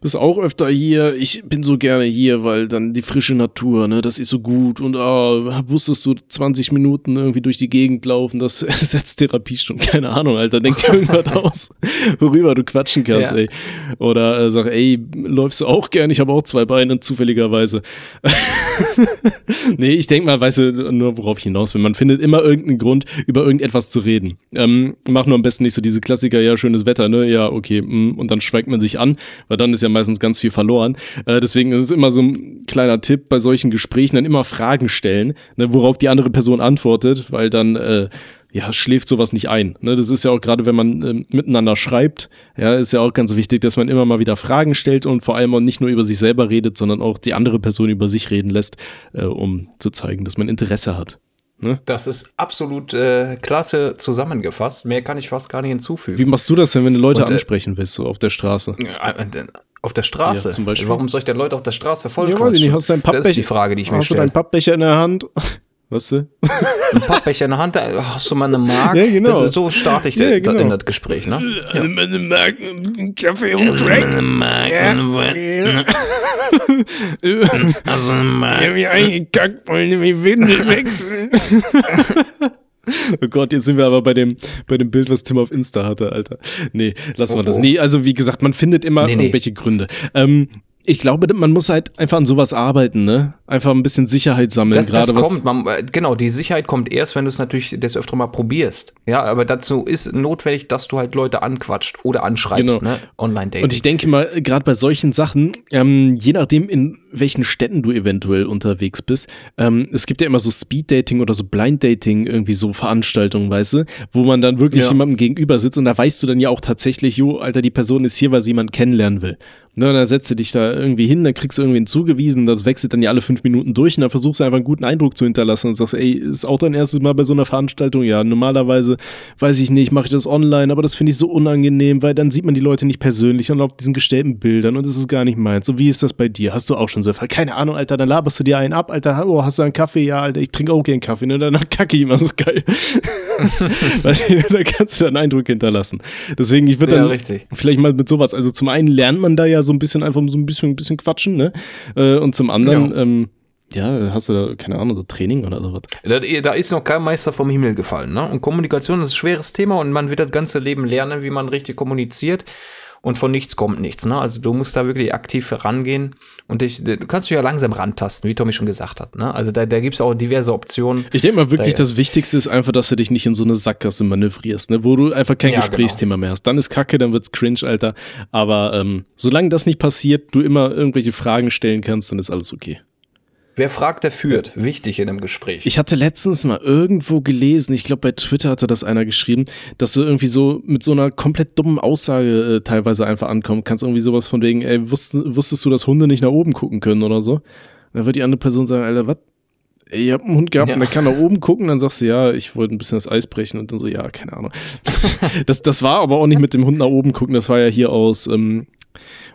bist auch öfter hier, ich bin so gerne hier, weil dann die frische Natur, ne, das ist so gut und oh, wusstest du 20 Minuten irgendwie durch die Gegend laufen, das ersetzt Therapiestunden, keine Ahnung, Alter, denk dir irgendwas aus, worüber du quatschen kannst, ja. ey. Oder äh, sag, ey, läufst du auch gern, ich habe auch zwei Beine, zufälligerweise. nee, ich denk mal, weißt du, nur worauf ich hinaus will, man findet immer irgendeinen Grund, über irgendetwas zu reden. Ähm, mach nur am besten nicht so diese Klassiker, ja, schönes Wetter, ne, ja, okay, okay, mm, und dann schweigt man sich an, weil dann ist ja meistens ganz viel verloren. Äh, deswegen ist es immer so ein kleiner Tipp bei solchen Gesprächen, dann immer Fragen stellen, ne, worauf die andere Person antwortet, weil dann äh, ja, schläft sowas nicht ein. Ne? Das ist ja auch gerade, wenn man äh, miteinander schreibt, ja, ist ja auch ganz wichtig, dass man immer mal wieder Fragen stellt und vor allem auch nicht nur über sich selber redet, sondern auch die andere Person über sich reden lässt, äh, um zu zeigen, dass man Interesse hat. Ne? Das ist absolut äh, klasse zusammengefasst. Mehr kann ich fast gar nicht hinzufügen. Wie machst du das denn, wenn du Leute Und, äh, ansprechen willst, so auf der Straße? Äh, auf der Straße? Ja, zum Beispiel. Warum soll ich denn Leute auf der Straße voll ja, weiß ich nicht. Hast du deinen Pappbecher, das ist die Frage, die ich mir stelle. Hast du deinen Pappbecher in der Hand? Weißt du? Ein Pappbecher in der Hand, hast du mal eine Mark? Ja, genau. Das ist, so starte ich ja, genau. in das Gespräch, ne? Ja. Eine Mark, ein Kaffee und Crack. Eine Mark ja. und Also eine Mark. Ich hab mich eingekackt, wollen die Windel wechseln. Oh Gott, jetzt sind wir aber bei dem, bei dem Bild, was Tim auf Insta hatte, Alter. Nee, lassen wir oh, das. Oh. Nee, also wie gesagt, man findet immer nee, irgendwelche nee. Gründe. Ähm, ich glaube, man muss halt einfach an sowas arbeiten, ne? Einfach ein bisschen Sicherheit sammeln. Das, das kommt, man, äh, genau, die Sicherheit kommt erst, wenn du es natürlich des öfter mal probierst. Ja, aber dazu ist notwendig, dass du halt Leute anquatscht oder anschreibst, genau. ne? Online-Dating. Und ich denke mal, gerade bei solchen Sachen, ähm, je nachdem, in welchen Städten du eventuell unterwegs bist, ähm, es gibt ja immer so Speed-Dating oder so Blind-Dating, irgendwie so Veranstaltungen, weißt du, wo man dann wirklich ja. jemandem gegenüber sitzt und da weißt du dann ja auch tatsächlich, jo, Alter, die Person ist hier, weil sie jemanden kennenlernen will. Ne, dann setzt du dich da irgendwie hin, dann kriegst du irgendwen zugewiesen, das wechselt dann ja alle fünf Minuten durch und dann versuchst du einfach einen guten Eindruck zu hinterlassen und sagst, ey, ist auch dein erstes Mal bei so einer Veranstaltung? Ja, normalerweise, weiß ich nicht, mache ich das online, aber das finde ich so unangenehm, weil dann sieht man die Leute nicht persönlich und auf diesen gestellten Bildern und das ist gar nicht meins. So, wie ist das bei dir? Hast du auch schon so Fall? Keine Ahnung, Alter, dann laberst du dir einen ab, Alter, oh, hast du einen Kaffee? Ja, Alter, ich trinke auch gern Kaffee, ne? Dann kacke ich immer so geil. weißt du, da kannst du dann einen Eindruck hinterlassen. Deswegen, ich würde dann ja, vielleicht mal mit sowas, also zum einen lernt man da ja so ein bisschen einfach so ein bisschen, ein bisschen quatschen, ne? Äh, und zum anderen, ja. Ähm, ja, hast du da, keine Ahnung, so Training oder sowas? Da, da, ist noch kein Meister vom Himmel gefallen, ne? Und Kommunikation ist ein schweres Thema und man wird das ganze Leben lernen, wie man richtig kommuniziert und von nichts kommt nichts. Ne? Also du musst da wirklich aktiv herangehen und dich, du kannst dich ja langsam rantasten, wie Tommy schon gesagt hat. Ne? Also da, da gibt es auch diverse Optionen. Ich denke mal wirklich, da, das Wichtigste ist einfach, dass du dich nicht in so eine Sackgasse manövrierst, ne? wo du einfach kein ja, Gesprächsthema genau. mehr hast. Dann ist Kacke, dann wird's cringe, Alter. Aber ähm, solange das nicht passiert, du immer irgendwelche Fragen stellen kannst, dann ist alles okay. Wer fragt, der führt. Wichtig in einem Gespräch. Ich hatte letztens mal irgendwo gelesen, ich glaube bei Twitter hatte das einer geschrieben, dass du irgendwie so mit so einer komplett dummen Aussage äh, teilweise einfach ankommen kannst. Irgendwie sowas von wegen, ey, wusst, wusstest du, dass Hunde nicht nach oben gucken können oder so? Dann wird die andere Person sagen, Alter, was? Ich habe einen Hund gehabt ja. und der kann nach oben gucken, dann sagst du, ja, ich wollte ein bisschen das Eis brechen und dann so, ja, keine Ahnung. das, das war aber auch nicht mit dem Hund nach oben gucken, das war ja hier aus ähm,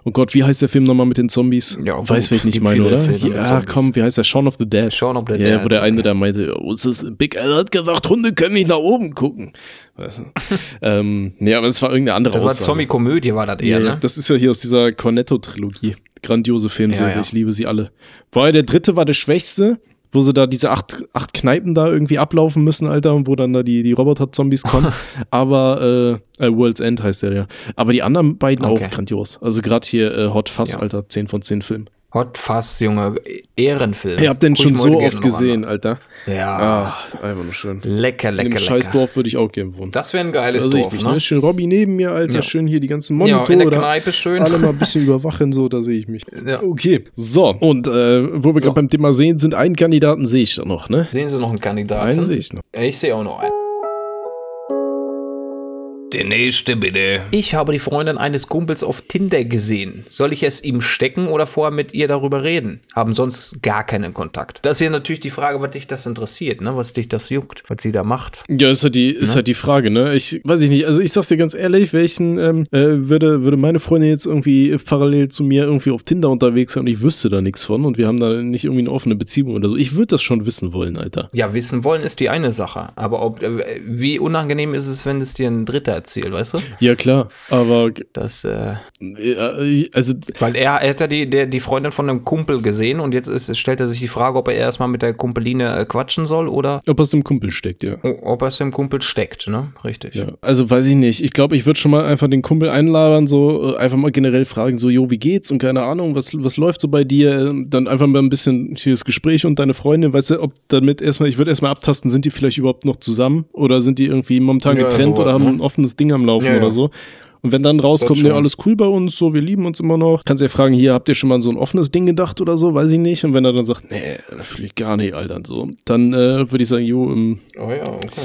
Oh Gott, wie heißt der Film nochmal mit den Zombies? Ja, Weiß, wer ich nicht meine, oder? Ja, komm, wie heißt der? Shaun of the Dead. Shaun of the Dead. Ja, wo der eine da meinte, oh, Big Al hat gesagt, Hunde können nicht nach oben gucken. Weißt du? ähm, nee, aber das war irgendeine andere das Aussage. Das war Zombie-Komödie, war das eher, ja, ne? Das ist ja hier aus dieser Cornetto-Trilogie. Grandiose Filmserie, ja, ja. ich liebe sie alle. Wobei der dritte war der schwächste, wo sie da diese acht, acht Kneipen da irgendwie ablaufen müssen, Alter, und wo dann da die, die Roboter-Zombies kommen. Aber, äh, äh, World's End heißt der ja. Aber die anderen beiden okay. auch grandios. Also gerade hier äh, Hot Fuzz, ja. Alter, 10 von 10 Filmen. Hot Fuzz, Junge, Ehrenfilm. Ich hab den Guck schon so oft gesehen, Alter. Ja. Ah, einfach nur schön. Lecker, lecker, In dem scheiß Dorf würde ich auch gerne wohnen. Das wäre ein geiles da Dorf, mich, ne? Schön Robby neben mir, Alter. Ja. Schön hier die ganzen Monitore. Ja, in der Kneipe schön. Alle mal ein bisschen überwachen, so, da sehe ich mich. Ja. Okay, so. Und äh, wo wir so. gerade beim Thema sehen sind, einen Kandidaten sehe ich da noch, ne? Sehen Sie noch einen Kandidaten? Einen sehe ich noch. Ich sehe auch noch einen. Der nächste bitte. Ich habe die Freundin eines Kumpels auf Tinder gesehen. Soll ich es ihm stecken oder vorher mit ihr darüber reden? Haben sonst gar keinen Kontakt. Das ist hier natürlich die Frage, was dich das interessiert, ne? Was dich das juckt, was sie da macht. Ja, ist halt die, ist Ne? halt die Frage, ne? Ich weiß ich nicht. Also ich sag's dir ganz ehrlich, welchen ähm, äh, würde, würde meine Freundin jetzt irgendwie parallel zu mir irgendwie auf Tinder unterwegs sein und ich wüsste da nichts von und wir haben da nicht irgendwie eine offene Beziehung oder so. Ich würde das schon wissen wollen, Alter. Ja, wissen wollen ist die eine Sache. Aber ob, äh, wie unangenehm ist es, wenn es dir ein Dritter erzählt, weißt du? Ja, klar. Aber Das, äh, also weil er, er hat ja die, der, die Freundin von einem Kumpel gesehen und jetzt ist, stellt er sich die Frage, ob er erstmal mit der Kumpeline äh, quatschen soll oder ob es dem Kumpel steckt, ja. ob er es dem Kumpel steckt, ne? Richtig. Ja, also weiß ich nicht. Ich glaube, ich würde schon mal einfach den Kumpel einlabern, so äh, einfach mal generell fragen, so, jo, wie geht's und keine Ahnung, was, was läuft so bei dir? Dann einfach mal ein bisschen hier das Gespräch und deine Freundin, weißt du, ob damit erstmal, ich würde erstmal abtasten, sind die vielleicht überhaupt noch zusammen oder sind die irgendwie momentan Ja, getrennt sowas, oder haben ne? ein offenes Ding am Laufen Ja, ja. oder so. Und wenn dann rauskommt, ne, alles cool bei uns, so, wir lieben uns immer noch, kannst ja fragen, hier, habt ihr schon mal so ein offenes Ding gedacht oder so, weiß ich nicht. Und wenn er dann sagt, nee, das fühle ich gar nicht, Alter, so, dann äh, würde ich sagen, jo, ähm, Oh ja, okay.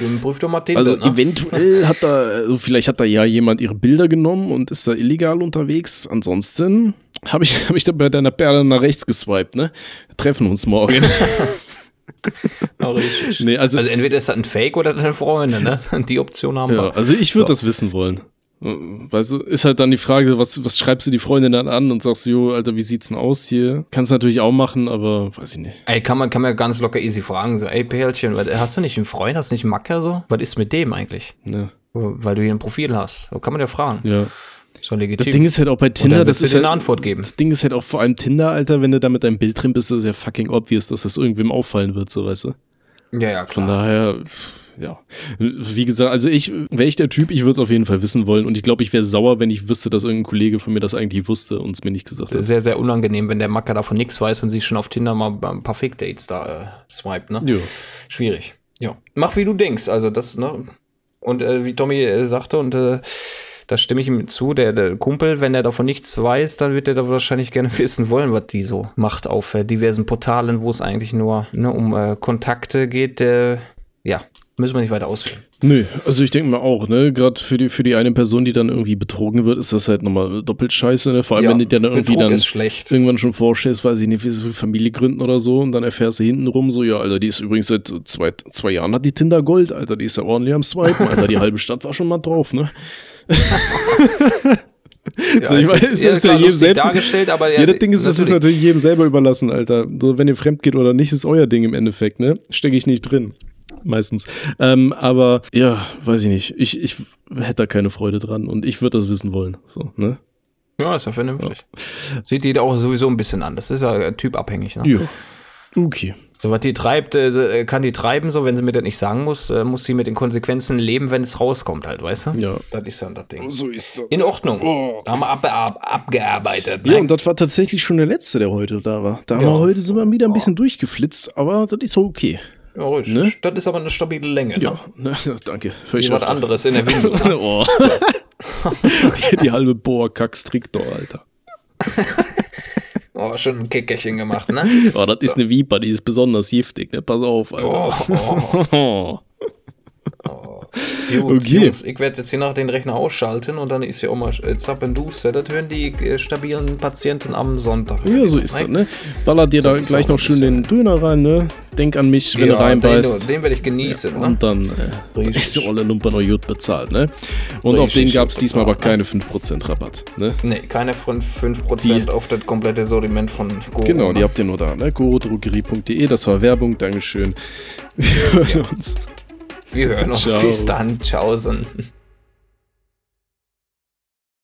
Dann prüf doch mal Tinder, also ne? eventuell hat da, also vielleicht hat da ja jemand ihre Bilder genommen und ist da illegal unterwegs. Ansonsten habe ich, hab ich da bei deiner Perle nach rechts geswiped, ne? Wir treffen uns morgen. Nee, also, Also entweder ist das ein Fake oder deine Freundin, ne? Die Option haben ja, wir. also ich würde So. das wissen wollen. Weißt du, ist halt dann die Frage, was, was schreibst du die Freundin dann an und sagst, jo, Alter, wie sieht's denn aus hier? Kannst du natürlich auch machen, aber weiß ich nicht. Ey, kann man, kann man ganz locker easy fragen, so, ey, Pärchen, hast du nicht einen Freund, hast du nicht einen Macker so? Was ist mit dem eigentlich? Ne? Weil du hier ein Profil hast. So kann man ja fragen. Ja. So legitim. Das Ding ist halt auch bei Tinder, das ist halt, eine Antwort geben. Das Ding ist halt auch vor allem Tinder, Alter, wenn du da mit deinem Bild drin bist, ist es ja fucking obvious, dass das irgendwem auffallen wird, so weißt du. Ja, ja, Von klar. daher, pff, ja. Wie gesagt, also ich, wäre ich der Typ, ich würde es auf jeden Fall wissen wollen. Und ich glaube, ich wäre sauer, wenn ich wüsste, dass irgendein Kollege von mir das eigentlich wusste und es mir nicht gesagt hat. Sehr, sehr unangenehm, wenn der Macker davon nichts weiß und sich schon auf Tinder mal ein paar Fake-Dates da äh, swiped, ne? Ja. Schwierig. Ja. Mach wie du denkst. Also das, ne? Und äh, wie Tommy äh, sagte, und äh, da stimme ich ihm zu, der, der Kumpel, wenn er davon nichts weiß, dann wird er da wahrscheinlich gerne wissen wollen, was die so macht auf äh, diversen Portalen, wo es eigentlich nur ne, um äh, Kontakte geht. Äh, ja, müssen wir nicht weiter ausführen. Nö, also ich denke mal auch, ne, gerade für die, für die eine Person, die dann irgendwie betrogen wird, ist das halt nochmal doppelt scheiße, ne? Vor allem, Ja, wenn du dir dann irgendwie Betrug dann irgendwann schon vorstellst, weiß ich nicht, wie sie für Familie gründen oder so und dann erfährst du hintenrum so, ja, Alter, die ist übrigens seit zwei, zwei Jahren hat die Tinder Gold, Alter, die ist ja ordentlich am Swipen, Alter, die halbe Stadt war schon mal drauf, ne? Ja, So, ich weiß, es ist ja jedem selbst- dargestellt, aber Ja, das Ding ist, das ist natürlich jedem selber überlassen, Alter. So, wenn ihr fremd geht oder nicht, ist euer Ding im Endeffekt, ne? Stecke ich nicht drin. Meistens. Ähm, aber ja, weiß ich nicht. Ich, ich hätte da keine Freude dran und ich würde das wissen wollen. So, ne? Ja, ist ja vernünftig. Sieht jeder auch sowieso ein bisschen an. Das ist ja typabhängig. Ne? Ja. Okay. So, was die treibt, äh, kann die treiben, so, wenn sie mir das nicht sagen muss, äh, muss sie mit den Konsequenzen leben, wenn es rauskommt, halt, weißt du? Ja. Das ist dann das Ding. So ist das. In Ordnung. Oh. Da haben wir ab, ab, abgearbeitet. Ja, ne? und das war tatsächlich schon der letzte, der heute da war. Da haben Ja. wir heute sind wir wieder ein bisschen durchgeflitzt, aber das ist okay. ja, richtig. ne? Das ist aber eine stabile Länge. Ja, Ne? ne, danke. Wie was anderes in der Windel. oh. die, halbe Boa-Kack-Stricktor, Alter. Oh, schon ein Kickerchen gemacht, ne? Oh, das ist eine Viper, die ist besonders giftig, ne? Pass auf, Alter. Oh, Oh. Gut, Okay. Jungs, ich werde jetzt hier noch den Rechner ausschalten und dann ist ja auch mal äh, Zappenduster. Das hören die äh, stabilen Patienten am Sonntag. Ja, so ist das, ne? Baller dir da gleich noch schön den Döner rein, ne? Denk an mich, wenn Ja, du reinbeißt. Den, den werde ich genießen, ne? Und dann äh, ist die olle Lumper noch gut bezahlt, ne? Und auf Richtig den gab es diesmal aber bezahlt, keine 5% Rabatt, ne? Nee, keine von 5% Die- auf das komplette Sortiment von Go. Genau, die habt ihr nur da, ne? gorodrogerie.de, das war Werbung, Dankeschön. Wir hören uns. Wir hören uns. Ciao. Bis dann. Tschaußen.